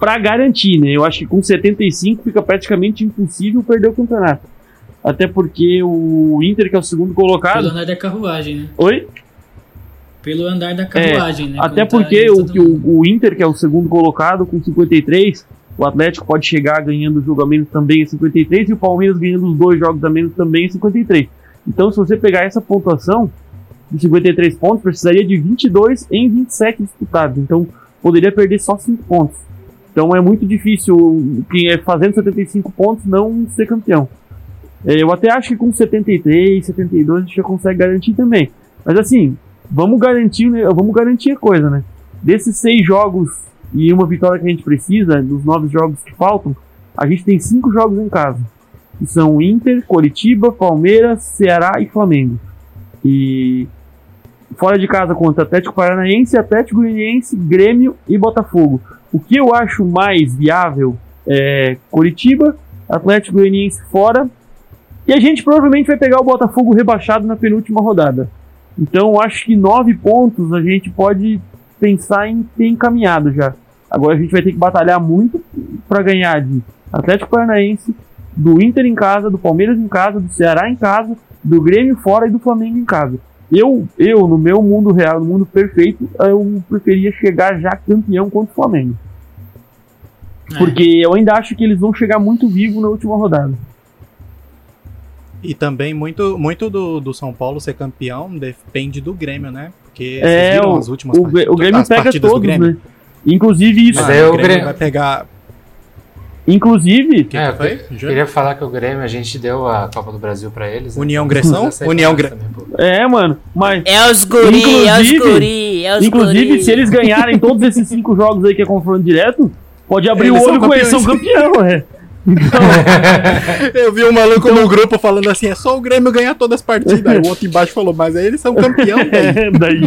Pra garantir, né? Eu acho que com 75 fica praticamente impossível perder o campeonato. Até porque o Inter, que é o segundo Pelo colocado. andar da carruagem, né? Oi? Pelo andar da carruagem, né? Até tá porque aí o, o, o Inter, que é o segundo colocado, com 53, o Atlético pode chegar ganhando o jogo a menos também em 53, e o Palmeiras ganhando os dois jogos a menos também em 53. Então, se você pegar essa pontuação de 53 pontos, precisaria de 22 em 27 disputados. Então, poderia perder só 5 pontos. Então, é muito difícil, quem é fazendo 75 pontos, não ser campeão. É, Eu até acho que com 73, 72 a gente já consegue garantir também. Mas assim, vamos garantir, né, vamos garantir a coisa, né? Desses seis jogos e uma vitória que a gente precisa, dos nove jogos que faltam, a gente tem cinco jogos em casa. Que são Inter, Coritiba, Palmeiras, Ceará e Flamengo. E fora de casa contra Atlético Paranaense, Atlético Goianiense, Grêmio e Botafogo. O que eu acho mais viável é Coritiba, Atlético Goianiense fora. E a gente provavelmente vai pegar o Botafogo rebaixado na penúltima rodada. Então acho que nove pontos a gente pode pensar em ter encaminhado já. Agora a gente vai ter que batalhar muito para ganhar de Atlético Paranaense, do Inter em casa, do Palmeiras em casa, do Ceará em casa, do Grêmio fora e do Flamengo em casa. Eu, eu no meu mundo real, no mundo perfeito, eu preferia chegar já campeão contra o Flamengo. É. Porque eu ainda acho que eles vão chegar muito vivo na última rodada. E também muito, muito do, do São Paulo ser campeão depende do Grêmio, né? Porque É, vocês viram o, as últimas o, partidas- o Grêmio pega todos, Grêmio? né? Inclusive isso. Mas o o Grêmio Grêmio- vai pegar. Inclusive, que É, eu foi? que- Júlio? queria falar que o Grêmio, a gente deu a Copa do Brasil pra eles. né? União Gressão? É União fácil Gre- também, pô. é, mano, mas É os guri, é os guri, é os inclusive guri. se eles ganharem todos esses cinco jogos aí que é confronto direto, pode abrir Eles o olho com eles são campeão, é. Eu vi um maluco no grupo falando assim: é só o Grêmio ganhar todas as partidas. Aí o outro embaixo falou: mas aí eles são campeão. É, daí,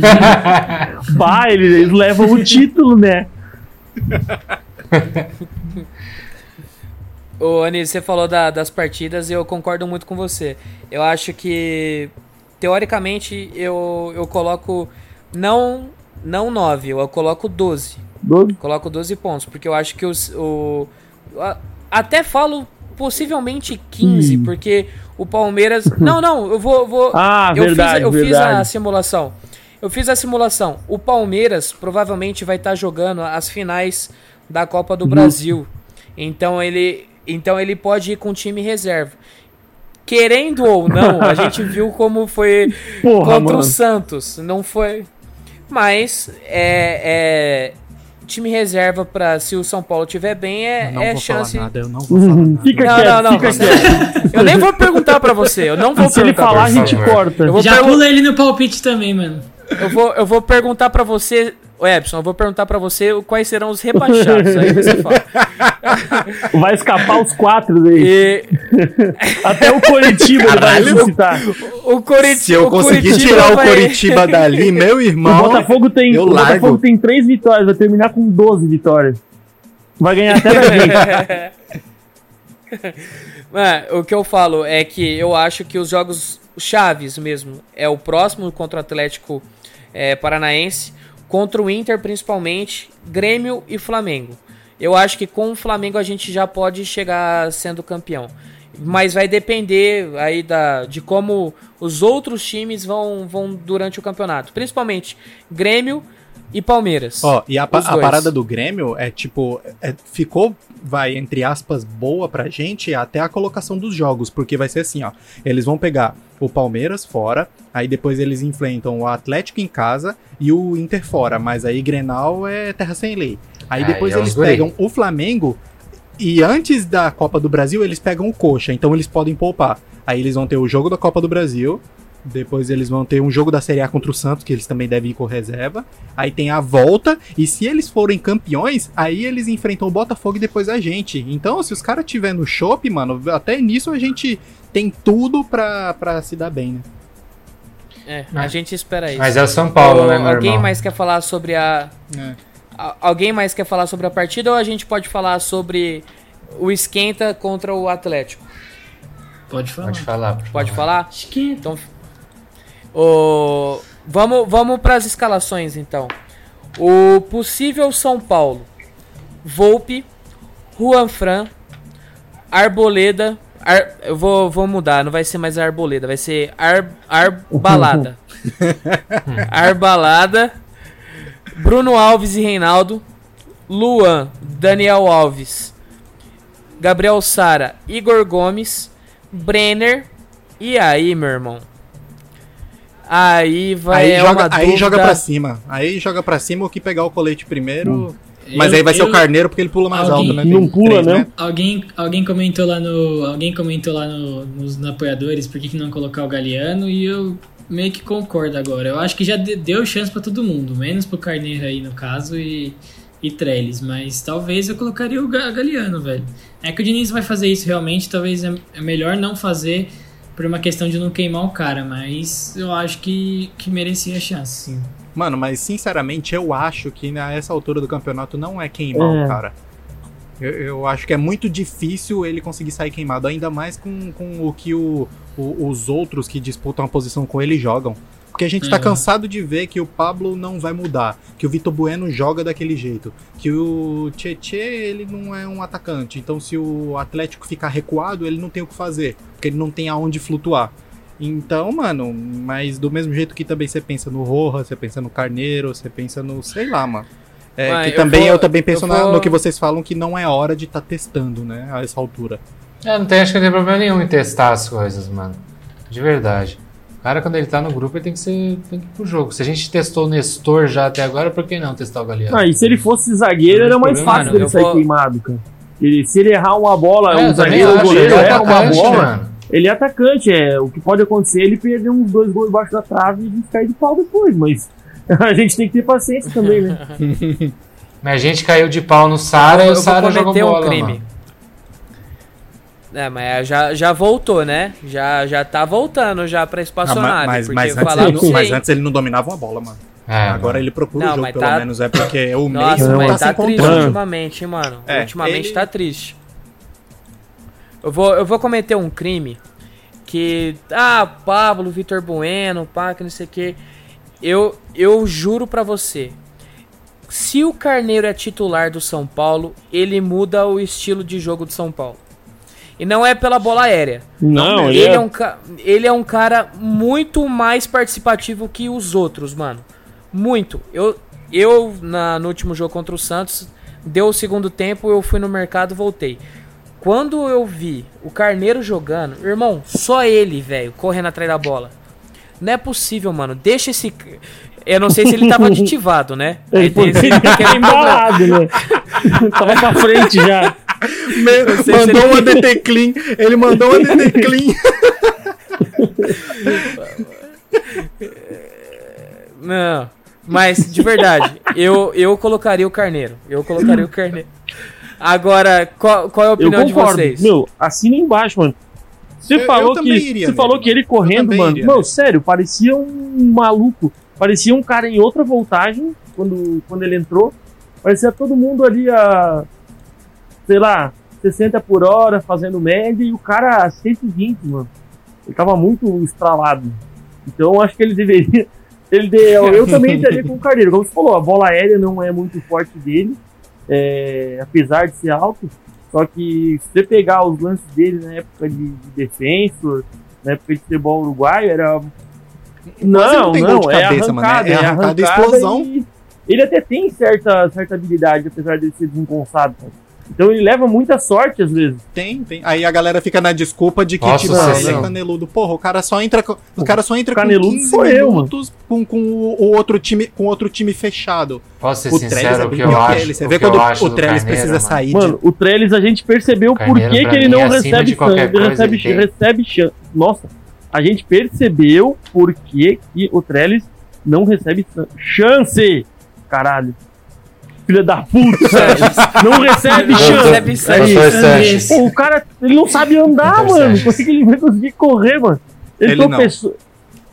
pá, eles, eles levam o título, né? Ô, Anísio, você falou da- das partidas e eu concordo muito com você. Eu acho que, teoricamente, eu, eu coloco não não 9, eu coloco 12. Doze. Coloco 12 pontos, porque eu acho que os, o. Até falo possivelmente 15, Hum. porque o Palmeiras. Não, não, eu vou. vou Ah, eu verdade, fiz, eu fiz a verdade. simulação. Eu fiz a simulação. O Palmeiras provavelmente vai estar jogando as finais da Copa do Brasil. Então ele, então ele pode ir com time reserva. Querendo ou não, a gente viu como foi Porra, contra mano. o Santos. Não foi. Mas é, é time reserva para se o São Paulo tiver bem é, não é vou chance. falar nada, eu não vou falar nada. Fica Não, quieto, não, não. fica você- quieto. Eu nem vou perguntar pra você. Eu não vou Se ele falar, a gente corta. Eu vou Já pula ele no palpite também, mano. Eu vou, eu vou perguntar pra você, ô Epson, eu vou perguntar pra você quais serão os rebaixados. Aí você fala. Vai escapar os quatro aí. E Até o Coritiba ele vai ressuscitar. o Coritiba. Se eu o conseguir Curitiba tirar o vai- Coritiba dali, meu O irmão. Botafogo tem, eu o Botafogo largo. tem três vitórias, vai terminar com 12 vitórias. Vai ganhar até da gente. É, o que eu falo é que eu acho que os jogos chaves mesmo é o próximo contra o Atlético é, Paranaense, contra o Inter principalmente, Grêmio e Flamengo. Eu acho que com o Flamengo a gente já pode chegar sendo campeão. Mas vai depender aí da, de como os outros times vão, vão durante o campeonato. Principalmente Grêmio e Palmeiras. Ó, e a, a parada do Grêmio é tipo, é- ficou, vai, entre aspas, boa pra gente até a colocação dos jogos, porque vai ser assim, ó. Eles vão pegar o Palmeiras fora, aí depois eles enfrentam o Atlético em casa e o Inter fora, mas aí Grenal é terra sem lei. Aí Aí depois é os eles guri. pegam o Flamengo e antes da Copa do Brasil eles pegam o Coxa, então eles podem poupar. Aí eles vão ter o jogo da Copa do Brasil, depois eles vão ter um jogo da Série A contra o Santos, que eles também devem ir com reserva. Aí tem a volta, e se eles forem campeões, aí eles enfrentam o Botafogo e depois a gente. Então, se os caras tiver no chopp, mano, até nisso a gente tem tudo pra, pra se dar bem, né? É, a gente espera isso. Mas é o São Paulo, né, meu Alguém irmão? mais quer falar sobre a. É. A- Alguém mais quer falar sobre a partida ou a gente pode falar sobre o esquenta contra o Atlético? Pode falar. Pode falar. Pode falar? Esquenta. Então. Vamos, vamos para as escalações então. O possível São Paulo: Volpe, Juan Fran, Arboleda. Ar- Eu vou, vou mudar, não vai ser mais Arboleda, vai ser Ar, Arbalada. Arbalada, Bruno Alves e Reinaldo, Luan, Daniel Alves, Gabriel Sara, Igor Gomes, Brenner. E aí, meu irmão? Aí vai Aí, é joga, aí dúvida. joga pra cima. Aí joga pra cima o que pegar o colete primeiro. Mas Eu- aí vai ser eu- o carneiro porque ele pula mais Alguém- alto, né? Não pula, né? Alguém, alguém comentou lá no. Alguém comentou lá no- nos no apoiadores por que, que não colocar o Galeano e eu meio que concordo agora. Eu acho que já de- deu chance pra todo mundo, menos pro Carneiro aí no caso e, e Trellis, mas talvez eu colocaria o Ga- Galeano, velho. É que o Diniz vai fazer isso realmente, talvez é, é melhor não fazer por uma questão de não queimar o cara, mas eu acho que, que merecia a chance, sim. Mano, mas sinceramente eu acho que nessa altura do campeonato não é queimar É. o cara. Eu, eu acho que é muito difícil ele conseguir sair queimado, ainda mais com, com o que o, o- os outros que disputam a posição com ele jogam. Porque a gente tá Uhum. cansado de ver que o Pablo não vai mudar, que o Vitor Bueno joga daquele jeito, que o Tietê ele não é um atacante. Então se o Atlético ficar recuado, ele não tem o que fazer, porque ele não tem aonde flutuar. Então, mano, mas do mesmo jeito que também você pensa no Roja, você pensa no Carneiro, você pensa no. sei lá, mano. É, que eu também vou- eu também penso eu na- vou- no que vocês falam que não é hora de estar testando, né? A essa altura. É, não tem, acho que não tem problema nenhum em testar as coisas, mano. De verdade. O cara, quando ele tá no grupo, ele tem que, ser, tem que ir pro jogo. Se a gente testou o Nestor já até agora, por que não testar o Galeano? Ah, e se ele fosse zagueiro, era mais Problema, fácil mano, dele sair vou- queimado, cara. Ele, se ele errar uma bola, É, zagueiro, o goleiro ele é erra uma atacante, bola, mano. ele é atacante. É, o que pode acontecer é ele perder uns dois gols embaixo da trave e a gente cair de pau depois, mas a gente tem que ter paciência também, né? Mas a gente caiu de pau no Sara e o Sara jogou cometer bola, um crime. mano. É, mas já, já voltou, né? Já, já tá voltando já pra Ah, espaçonave. mas, porque mas, eu antes não, mas antes ele não dominava uma bola, mano. É, Agora ele procura Não, o jogo, mas pelo tá- menos. É porque o meio Nossa, não mas tá tá triste ultimamente, hein, mano. É, ultimamente ele- tá triste. Eu vou, eu vou cometer um crime que. Ah, Pablo, Vitor Bueno, pá, que não sei o que. Eu, eu juro pra você. Se o Carneiro é titular do São Paulo, ele muda o estilo de jogo do São Paulo. E não é pela bola aérea. Não, Ele é, um, ca- ele é um cara muito mais participativo que os outros, mano. Muito. Eu, eu na, no último jogo contra o Santos, deu o segundo tempo, eu fui no mercado voltei. Quando eu vi o Carneiro jogando, irmão, só ele, velho, correndo atrás da bola. Não é possível, mano. Deixa esse. Eu não sei se ele tava aditivado, né? Ele né? Frente já. Me- sei se mandou ele- uma DT Clean. Ele mandou uma DT Clean. Não. Mas, de verdade, eu, eu colocaria o Carneiro. Eu colocaria o Carneiro. Agora, qual, qual é a Eu opinião de vocês? Meu, assina embaixo, mano. Você Eu- eu falou também que. iria Você falou que ele correndo, mano. iria sério, parecia um maluco. Parecia um cara em outra voltagem quando, quando ele entrou. Parecia todo mundo ali a. Sei lá, 60 por hora, fazendo média, e o cara a 120, mano. Ele tava muito estralado. Então acho que ele deveria. Ele de, eu, também estaria com o Carneiro. Como você falou, a bola aérea não é muito forte dele. é, apesar de ser alto. Só que se você pegar os lances dele na época de, de defensor, na época de futebol uruguaio, era. Não, não não, é cabeça, mano, arrancada, é arrancada e explosão. e ele até tem certa, certa habilidade, apesar de ser desengonçado. cara. Então ele leva muita sorte às vezes. Tem, tem. Aí a galera fica na desculpa de que, Posso tipo, ser ele é caneludo. Porra, o cara só entra com, o cara só entra com Caneludo 15 sou eu, minutos com, com o, o outro time, com outro time fechado. Posso ser O Trellis sincero, é o que eu que acho. ele. Você o vê quando o Trellis precisa mano. sair de Mano, o Trellis a gente percebeu por que, ele não acima recebe. Ele recebe, ele recebe chance. Nossa, a gente percebeu por que, que o Trellis não recebe chan- chance. Caralho. Filha da puta. não recebe Não chance. recebe É chance. Sanches. Pô, o cara, ele não sabe andar, mano. Como é que ele vai conseguir correr, mano? Ele, Ele não. tropeçou.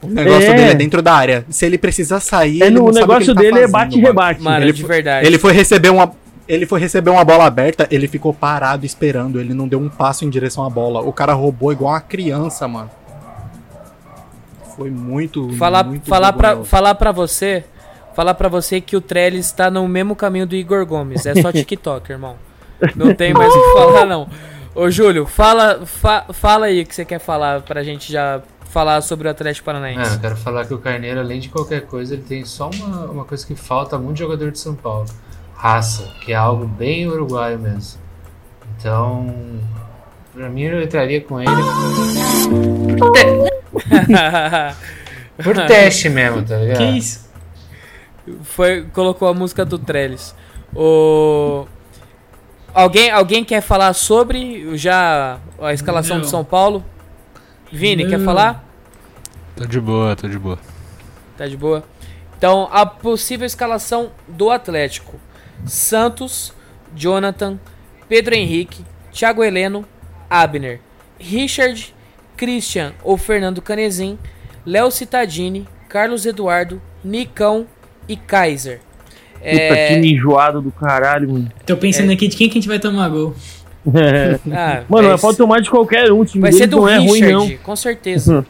O negócio É. dele é dentro da área. Se ele precisar sair, É ele não o sabe o que negócio ele tá dele é fazendo, bate e mano. rebate. Mano, Ele de foi- verdade. Ele foi receber uma ele foi receber uma bola aberta, ele ficou parado esperando, ele não deu um passo em direção à bola. O cara roubou igual uma criança, mano. Foi muito falar, muito falar, pra, vergonhoso. falar pra você. Falar pra você que o Trellis tá no mesmo caminho do Igor Gomes. É só TikTok, irmão. Não tem mais o que falar, não. Ô, Júlio, fala, fa- fala aí o que você quer falar pra gente já falar sobre o Atlético Paranaense. Mano, eu quero falar que o Carneiro, além de qualquer coisa, ele tem só uma, uma coisa que falta a muito jogador de São Paulo. Raça, que é algo bem uruguaio mesmo. Então, pra mim eu entraria com ele por, te- por teste mesmo, tá ligado? Que isso? Foi, colocou a música do Trellis. O... Alguém, alguém quer falar sobre já a escalação Não. do São Paulo? Vini, quer Não. falar? Tô de boa, tô de boa. Tá de boa. Então, a possível escalação do Atlético: Santos, Jonathan, Pedro Henrique, Thiago Heleno, Abner, Richard, Christian ou Fernando Canezin, Léo Cittadini, Carlos Eduardo, Nicão e Kaiser. Puta, É, time enjoado do caralho, mano. Tô pensando aqui de quem que a gente vai tomar gol. ah, Mano, vai, pode tomar de qualquer um, vai ser do não é ruim, não. Richard, com certeza.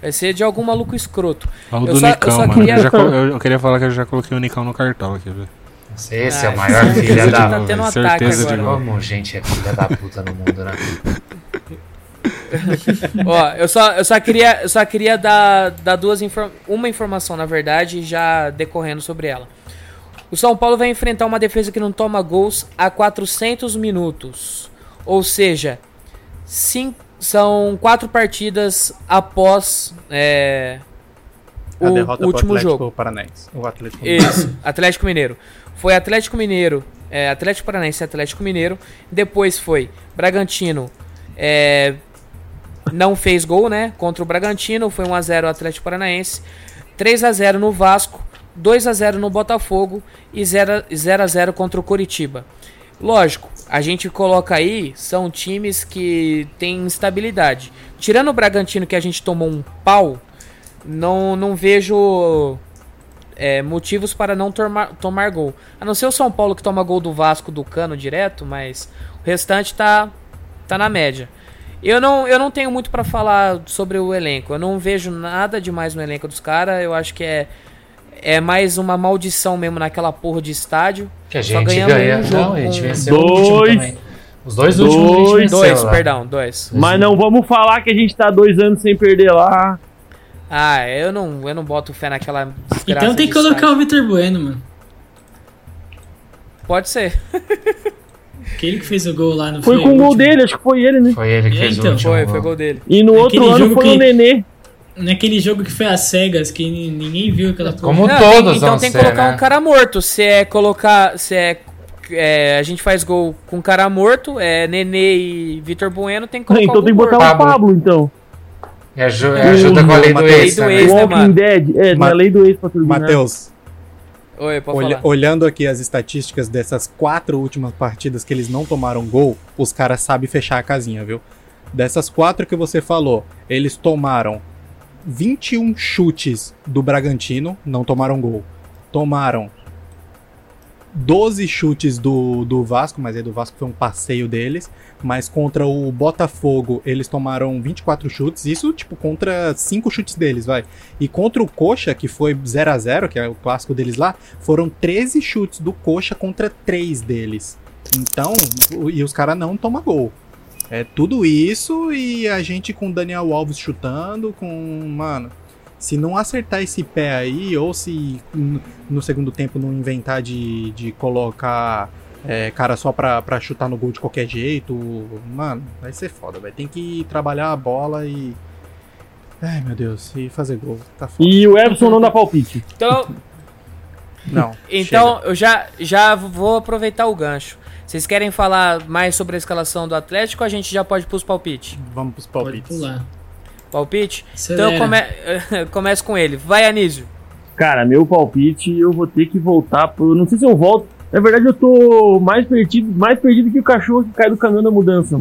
Vai ser de algum maluco escroto. O Eu do só- eu Nicão, só mano. queria- Eu, já eu- eu queria falar que eu já coloquei o Nicão no cartola aqui, velho. Esse Ah, é o maior esse filho tá da... tendo um Certeza ataque agora. Como gente é filha da puta no mundo, né? Ó, eu só, eu só queria, eu só queria dar, dar duas infor uma informação, na verdade, já decorrendo sobre ela. O São Paulo vai enfrentar uma defesa que não toma gols há 400 minutos. Ou seja, cin- são quatro partidas após é, A o último Atlético jogo. Paranaense. O Atlético Mineiro. Isso, Atlético Mineiro. Foi Atlético Mineiro, é, Atlético Paranaense e Atlético Mineiro. Depois foi Bragantino, é, não fez gol, né? Contra o Bragantino, foi 1x0 o Atlético Paranaense. 3x0 no Vasco, 2x0 no Botafogo e 0x0 contra o Coritiba. Lógico, a gente coloca aí, são times que têm instabilidade. Tirando o Bragantino, que a gente tomou um pau, não, não vejo é, motivos para não tomar, tomar gol. A não ser o São Paulo que toma gol do Vasco do Cano direto, mas o restante tá, tá na média. Eu não, eu não tenho muito para falar sobre o elenco. Eu não vejo nada demais no elenco dos caras. Eu acho que é, é mais uma maldição mesmo naquela porra de estádio. Que a Só gente ganhamos ganha. um jogo não, a gente venceu o último Dois. Os dois últimos Dois. venceu Dois, lá. perdão, dois. Mas não vamos falar que a gente tá dois anos sem perder lá. Ah, eu não, eu não boto fé naquela Então tem que colocar estádio. o Vitor Bueno, mano. Pode ser. Aquele que fez o gol lá no Foi com o gol último. dele, acho que foi ele, né? Foi ele que É, fez então, o último Foi, gol. foi gol dele. E no outro Aquele ano jogo foi que- o Nenê. Naquele jogo que foi às cegas, que ni- ninguém viu aquela porra. Como Não, todos então tem que colocar né? um cara morto. Se é colocar. Se é, é, A gente faz gol com cara morto, é Nenê e Vitor Bueno, tem que colocar Então tem que botar morto. o Pablo, então. E aju- ajuda com a lei do ex, Lei do né? ex. né, Walking mano? Dead. É, Ma- na lei do ex pra turbinar. Matheus, Oi, pode olha- falar. olhando aqui as estatísticas dessas quatro últimas partidas que eles não tomaram gol, os caras sabem fechar a casinha, viu? Dessas quatro que você falou, eles tomaram 21 chutes do Bragantino, não tomaram gol. Tomaram 12 chutes do, do Vasco, mas aí do Vasco foi um passeio deles. Mas contra o Botafogo, eles tomaram 24 chutes. Isso, tipo, contra 5 chutes deles, vai. E contra o Coxa, que foi 0 a 0 que é o clássico deles lá, foram 13 chutes do Coxa contra 3 deles. Então, e os caras não tomam gol. É tudo isso e a gente com Daniel Alves chutando, com. Mano, se não acertar esse pé aí, ou se no segundo tempo não inventar de, de colocar é, cara só pra, pra chutar no gol de qualquer jeito, mano, vai ser foda, vai ter que trabalhar a bola e. Ai meu Deus, e fazer gol. Tá foda. E o Everson não dá palpite. Então, Não. então eu já, já vou aproveitar o gancho. Vocês querem falar mais sobre a escalação do Atlético ou a gente já pode pros palpites? chega. Vamos pros Pode palpites. pular. Palpite? Acelera. Então eu come... começo com ele. Vai, Anísio. Cara, meu palpite, eu vou ter que voltar pro. Não sei se eu volto. Na verdade, eu tô mais perdido, mais perdido que o cachorro que cai do caminhão da mudança.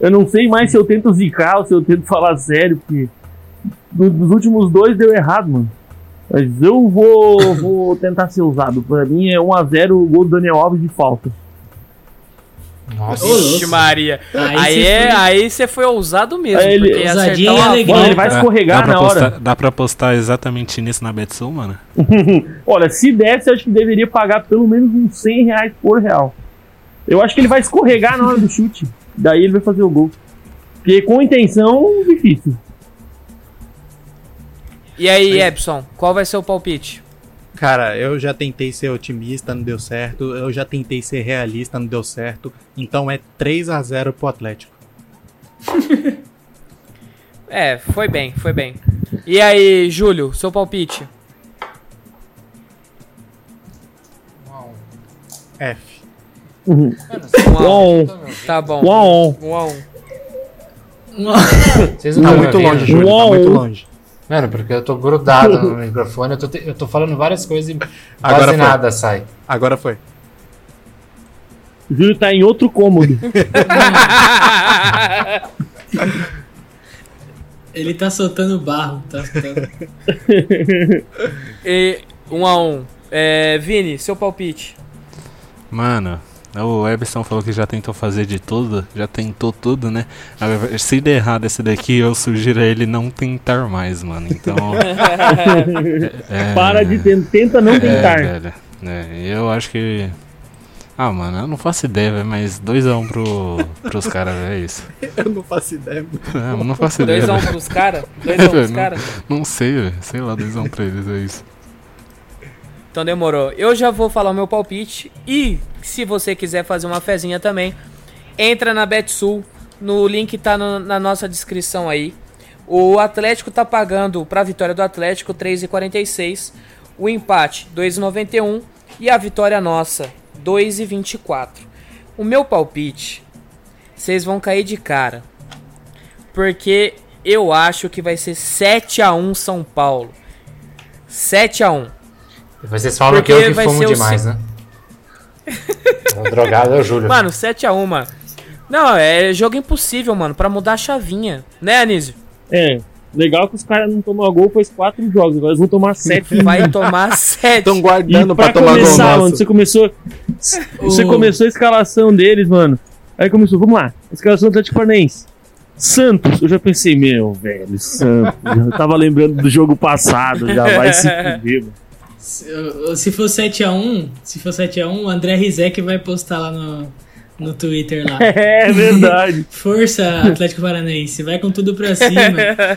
Eu não sei mais se eu tento zicar ou se eu tento falar sério, porque no- nos últimos dois deu errado, mano. Mas eu vou, vou tentar ser usado. Pra mim é 1x0 o gol do Daniel Alves de falta. Nossa. Vixe, Maria. Aí Aí você é, foi- aí você foi ousado mesmo. Aí ele- porque Ousadia acertar e alegria. Ele vai Dá- escorregar dá pra na hora. postar- dá pra postar exatamente nisso na Betsul, mano? Olha, se desse, eu acho que deveria pagar pelo menos uns 100 reais por real. Eu acho que ele vai escorregar na hora do chute. Daí ele vai fazer o gol. Porque com intenção, difícil. E aí, Epson, qual vai ser o palpite? Cara, eu já tentei ser otimista, não deu certo. Eu já tentei ser realista, não deu certo. Então é 3 a 0 pro Atlético. É, foi bem, foi bem. E aí, Júlio, seu palpite? F. Uhum. Um a um. Uau, Tá bom. uau. Um a um. Vocês não Tá muito longe, Júlio. Tá Uau. muito longe. Mano, porque eu tô grudado no microfone, eu tô, te- eu tô falando várias coisas e Agora quase foi. nada sai. Agora foi. O Júlio tá em outro cômodo. Ele tá soltando barro, tá? tá. e, um a um. É, Vini, seu palpite. Mano, o Everson falou que já tentou fazer de tudo, já tentou tudo, né? Agora, Se der errado esse daqui, eu sugiro a ele não tentar mais, mano. Então. é, Para de tentar, tenta não É, tentar. velho. É, eu acho que. Ah, mano, eu não faço ideia, velho, mas 2x1 um pro, pros caras, velho, é isso. Eu não faço ideia. É, eu não faço ideia. 2x1 um pros caras? 2x1 um pros Não. caras? Não sei, velho. Sei lá, 2x1 um pra eles, é isso. Então demorou. Eu já vou falar o meu palpite. E se você quiser fazer uma fezinha também, entra na BetSul. No link tá no- na nossa descrição aí. O Atlético tá pagando pra vitória do Atlético 3,46. O empate 2,91. E a vitória nossa 2,24. O meu palpite, vocês vão cair de cara. Porque eu acho que vai ser 7 a 1 São Paulo. 7 a 1 Depois vocês falam Porque que eu que vai fumo ser o demais, sim- né? o drogado é o Júlio. Mano, 7x1, mano. Não, é jogo impossível, mano, pra mudar a chavinha. Né, Anísio? É, legal que os caras não tomam gol faz quatro jogos, agora eles vão tomar sete. Vai tomar 7. Estão E guardando pra pra tomar gol começar, mano, nosso. você começou. Você O- começou a escalação deles, mano. Aí começou, vamos lá, escalação do Atlético Paranaense. Santos, eu já pensei, meu, velho, Santos. Eu tava lembrando do jogo passado, já vai se fuder, mano. Se, se for 7x1, se for 7x1, o André Rizek vai postar lá no, no Twitter lá. É verdade. Força, Atlético Paranaense, vai com tudo pra cima.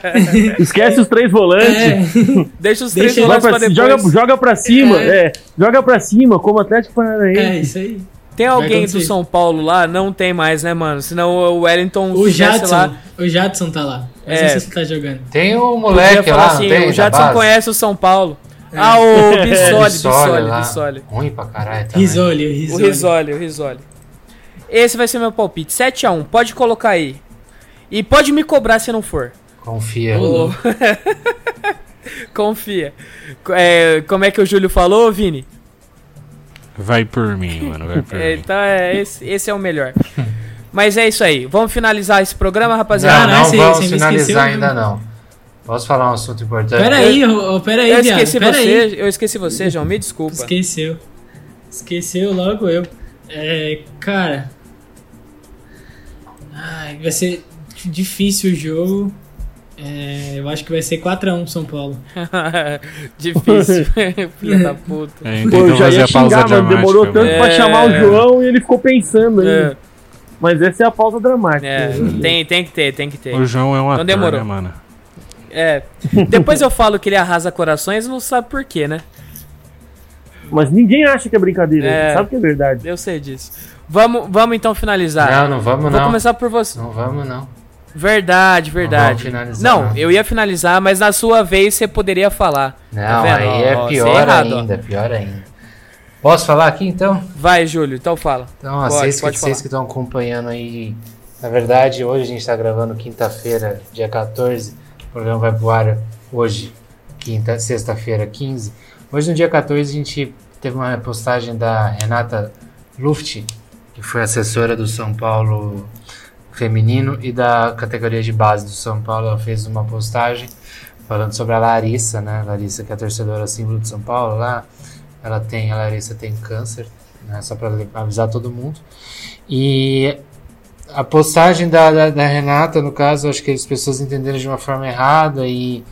Esquece os três volantes. É, Deixa os três volantes pra pra, depois. joga, joga pra cima, É. é. Joga pra cima, como Atlético é Paranaense. isso aí. Tem alguém do. São Paulo lá? Não tem mais, né, mano? Senão o Wellington O Jadson, lá. o Jadson tá lá. Mas É. não sei se tá jogando. Tem o Podia moleque lá, assim, tem? o Jadson conhece o São Paulo. É. Ah, o Bissoli, Bissoli, lá. Bissoli. Ruim pra caralho também. Risoli, o O Risoli. Risoli, o Risoli. Esse vai ser meu palpite. 7x1, pode colocar aí. E pode me cobrar se não for. Confia. Confia. É, como é que o Júlio falou, Vini? Vai por mim, mano. Vai por É, mim. então é, esse, esse é o melhor. Mas é isso aí. Vamos finalizar esse programa, Não, rapaziada? Não você- vamos você me finalizar esqueceu ainda mesmo. não. Posso falar um assunto importante? Pera aí, ô, ô, pera aí, eu esqueci você, aí. eu esqueci você, João. Me desculpa. Esqueceu. Esqueceu logo eu. É, cara. Ai, vai ser difícil o jogo. É, eu acho que vai ser 4x1 São Paulo. Difícil. Filha da puta. É, Pô, então eu já ia xingar, mano. dramática. Demorou tanto mano. pra É. chamar o João e ele ficou pensando aí. É, Mas essa é a pausa dramática. é, tem, tem que ter, tem que ter. O João é um ator, demorou. né, mano? É. Depois eu falo que ele arrasa corações, não sabe por quê, né? Mas ninguém acha que é brincadeira. É. Sabe que é verdade. Eu sei disso. Vamos, vamos então finalizar. Não, não vamos Vou não. começar por você. Não vamos não. Verdade, verdade. finalizar, Não, não. eu ia finalizar, mas na sua vez você poderia falar. Não, Tá aí é pior é ó. ainda, pior ainda. Posso falar aqui então? Vai, Júlio, então fala. Então, Pode, vocês, que, vocês estão acompanhando aí, na verdade, hoje a gente está gravando quinta-feira, dia 14, o programa vai pro ar hoje, quinta, sexta-feira, 15. Hoje, no dia 14, a gente teve uma postagem da Renata Luft, que foi assessora do São Paulo feminino e da categoria de base do São Paulo. Ela fez uma postagem falando sobre a Larissa, né? Larissa, que é a torcedora símbolo de São Paulo lá. Ela tem, a Larissa tem câncer, né? Só para avisar todo mundo. E a postagem da, da, da Renata, no caso, acho que as pessoas entenderam de uma forma errada e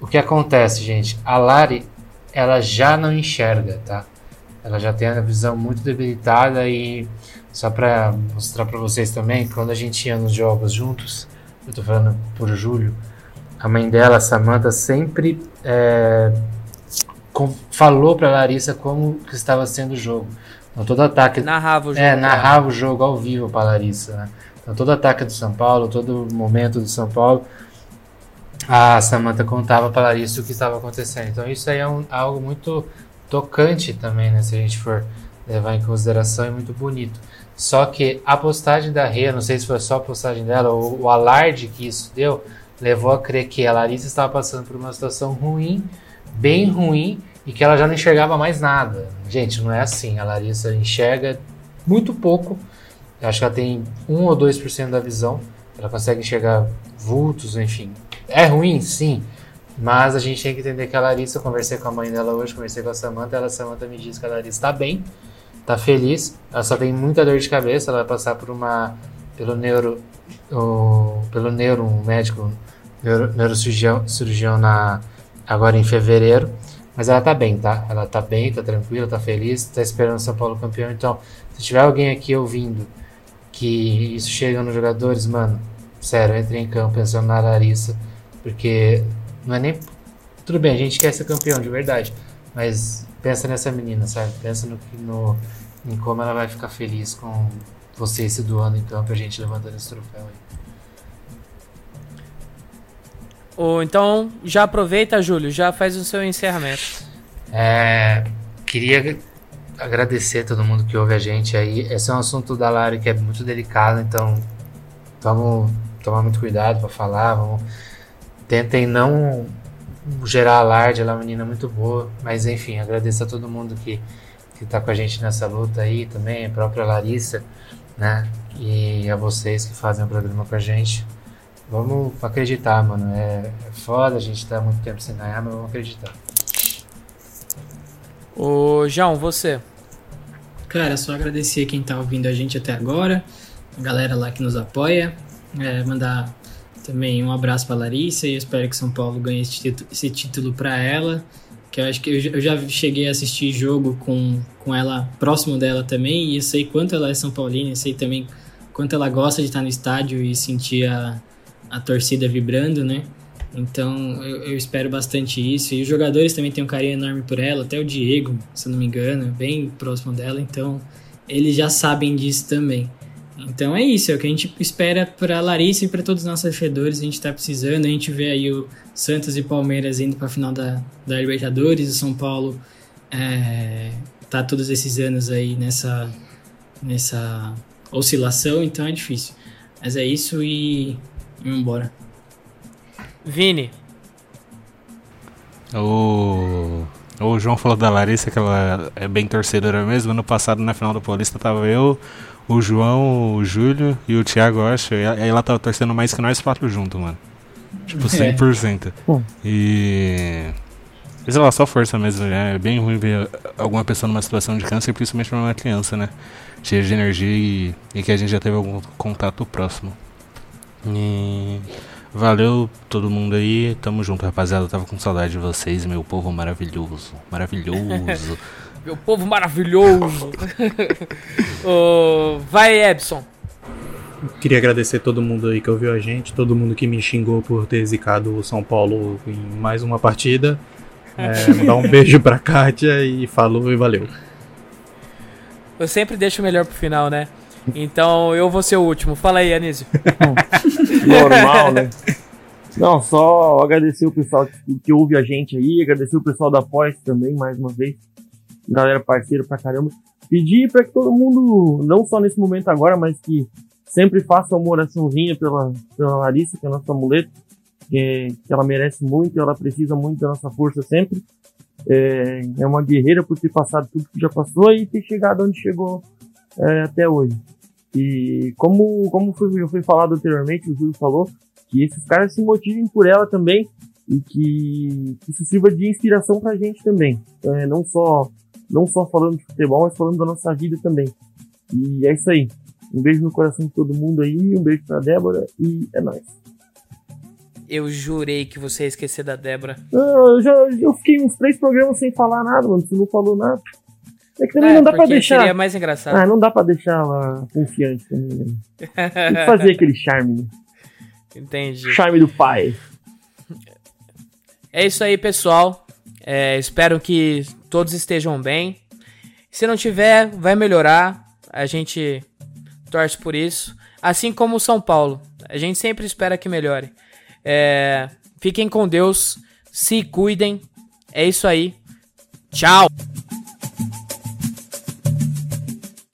o que acontece, gente? A Lari, ela já não enxerga, tá? Ela já tem a visão muito debilitada e só para mostrar para vocês também, quando a gente ia nos jogos juntos, eu tô falando por Júlio, a mãe dela, Samantha, sempre é, com- falou para Larissa como que estava sendo o jogo. Então todo ataque Narrava o jogo. é, narrava o jogo ao vivo para Larissa. Né? Então, todo ataque do São Paulo, todo momento do São Paulo, a Samantha contava para Larissa o que estava acontecendo. Então, isso aí é um- algo muito tocante também, né? Se a gente for levar em consideração, é muito bonito. Só que a postagem da Rê, não sei se foi só a postagem dela, ou o alarde que isso deu, levou a crer que a Larissa estava passando por uma situação ruim, bem ruim, e que ela já não enxergava mais nada. Gente, não é assim. A Larissa enxerga muito pouco. Eu acho que ela tem 1 ou 2% da visão. Ela consegue enxergar vultos, enfim. É ruim, sim. Mas a gente tem que entender que a Larissa, eu conversei com a mãe dela hoje, conversei com a Samantha, ela, a Samantha me disse que a Larissa está bem, está feliz, ela só tem muita dor de cabeça, ela vai passar por uma, pelo neuro, o, pelo neuro, um médico, neuro, neurocirurgião cirurgião na, agora em fevereiro, mas ela tá bem, tá? Ela tá bem, tá tranquila, tá feliz, tá esperando o São Paulo campeão, então, se tiver alguém aqui ouvindo que isso chega nos jogadores, mano, sério, entre em campo pensando na Larissa, porque não é nem. Tudo bem, a gente quer ser campeão de verdade, mas pensa nessa menina, sabe? Pensa no, no, em como ela vai ficar feliz com você se doando em campo a gente levantando esse troféu aí. Ou então, já aproveita, Júlio, já faz o seu encerramento. É, queria agradecer a todo mundo que ouve a gente aí. Esse é um assunto da Lari que é muito delicado, então vamos tomar muito cuidado para falar. Vamos, tentem não gerar alarde. Ela é uma menina muito boa, mas enfim, agradeço a todo mundo que que tá com a gente nessa luta aí também, a própria Larissa, né? E a vocês que fazem o programa com a gente. Vamos acreditar, mano. É, é foda, a gente tá muito tempo sem ganhar, mas vamos acreditar. Ô, João, você. Cara, só agradecer quem tá ouvindo a gente até agora, a galera lá que nos apoia, é, mandar também um abraço pra Larissa e eu espero que São Paulo ganhe esse título, esse título pra ela, que eu acho que eu, já- eu já cheguei a assistir jogo com, com ela, próximo dela também, e eu sei quanto ela é São Paulina, eu sei também quanto ela gosta de estar no estádio e sentir a, a torcida vibrando, né? Então eu, eu espero bastante isso. E os jogadores também têm um carinho enorme por ela, até o Diego, se não me engano, é bem próximo dela, então eles já sabem disso também. Então é isso, é o que a gente espera para Larissa e para todos os nossos torcedores. A gente tá precisando, a gente vê aí o Santos e Palmeiras indo para a final da, da Libertadores, o São Paulo é, tá todos esses anos aí nessa, nessa oscilação, então é difícil. Mas é isso e vamos embora. Vini. O, o João falou da Larissa, que ela é bem torcedora mesmo. Ano passado, na final do Paulista, tava eu, o João, o Júlio e o Thiago, eu acho. E aí ela tava torcendo mais que nós quatro juntos, mano. Tipo, 100%. Bom. E. Sei lá, só força mesmo. né? É bem ruim ver alguma pessoa numa situação de câncer, principalmente pra uma criança, né? Cheia de energia e, e que a gente já teve algum contato próximo. E. Valeu todo mundo aí, tamo junto, rapaziada. Tava com saudade de vocês, meu povo maravilhoso. Maravilhoso. Meu povo maravilhoso. Ô, vai, Ebson. Queria agradecer todo mundo aí que ouviu a gente, todo mundo que me xingou por ter zicado o São Paulo em mais uma partida. É, mandar um beijo pra Kátia e falou e valeu. Eu sempre deixo o melhor pro final, né? Então eu vou ser o último. Fala aí, Anísio. Normal, né? Não, só agradecer o pessoal que, que ouve a gente aí, agradecer o pessoal da Pós também, mais uma vez. Galera parceira pra caramba. Pedir pra que todo mundo, não só nesse momento agora, mas que sempre faça uma oraçãozinha pela, pela Larissa, que é a nossa muleta, que, que ela merece muito, ela precisa muito da nossa força sempre. É, é uma guerreira por ter passado tudo que já passou e ter chegado onde chegou é, até hoje. E como, como foi, foi falado anteriormente, o Júlio falou, que esses caras se motivem por ela também e que, que isso sirva de inspiração pra gente também. É, não, só, não só falando de futebol, mas falando da nossa vida também. E é isso aí. Um beijo no coração de todo mundo aí, um beijo pra Débora e é nóis. Eu jurei que você ia esquecer da Débora. Ah, Eu, já, eu fiquei uns três programas sem falar nada, mano. Você não falou nada. É que também É, não dá pra deixar. Seria mais engraçado. Ah, não dá pra deixar ela confiante também. né? Tem que fazer aquele charme? Entendi. Charme do pai. É isso aí, pessoal. É, espero que todos estejam bem. Se não tiver, vai melhorar. A gente torce por isso. Assim como o São Paulo. A gente sempre espera que melhore. É, fiquem com Deus. Se cuidem. É isso aí. Tchau.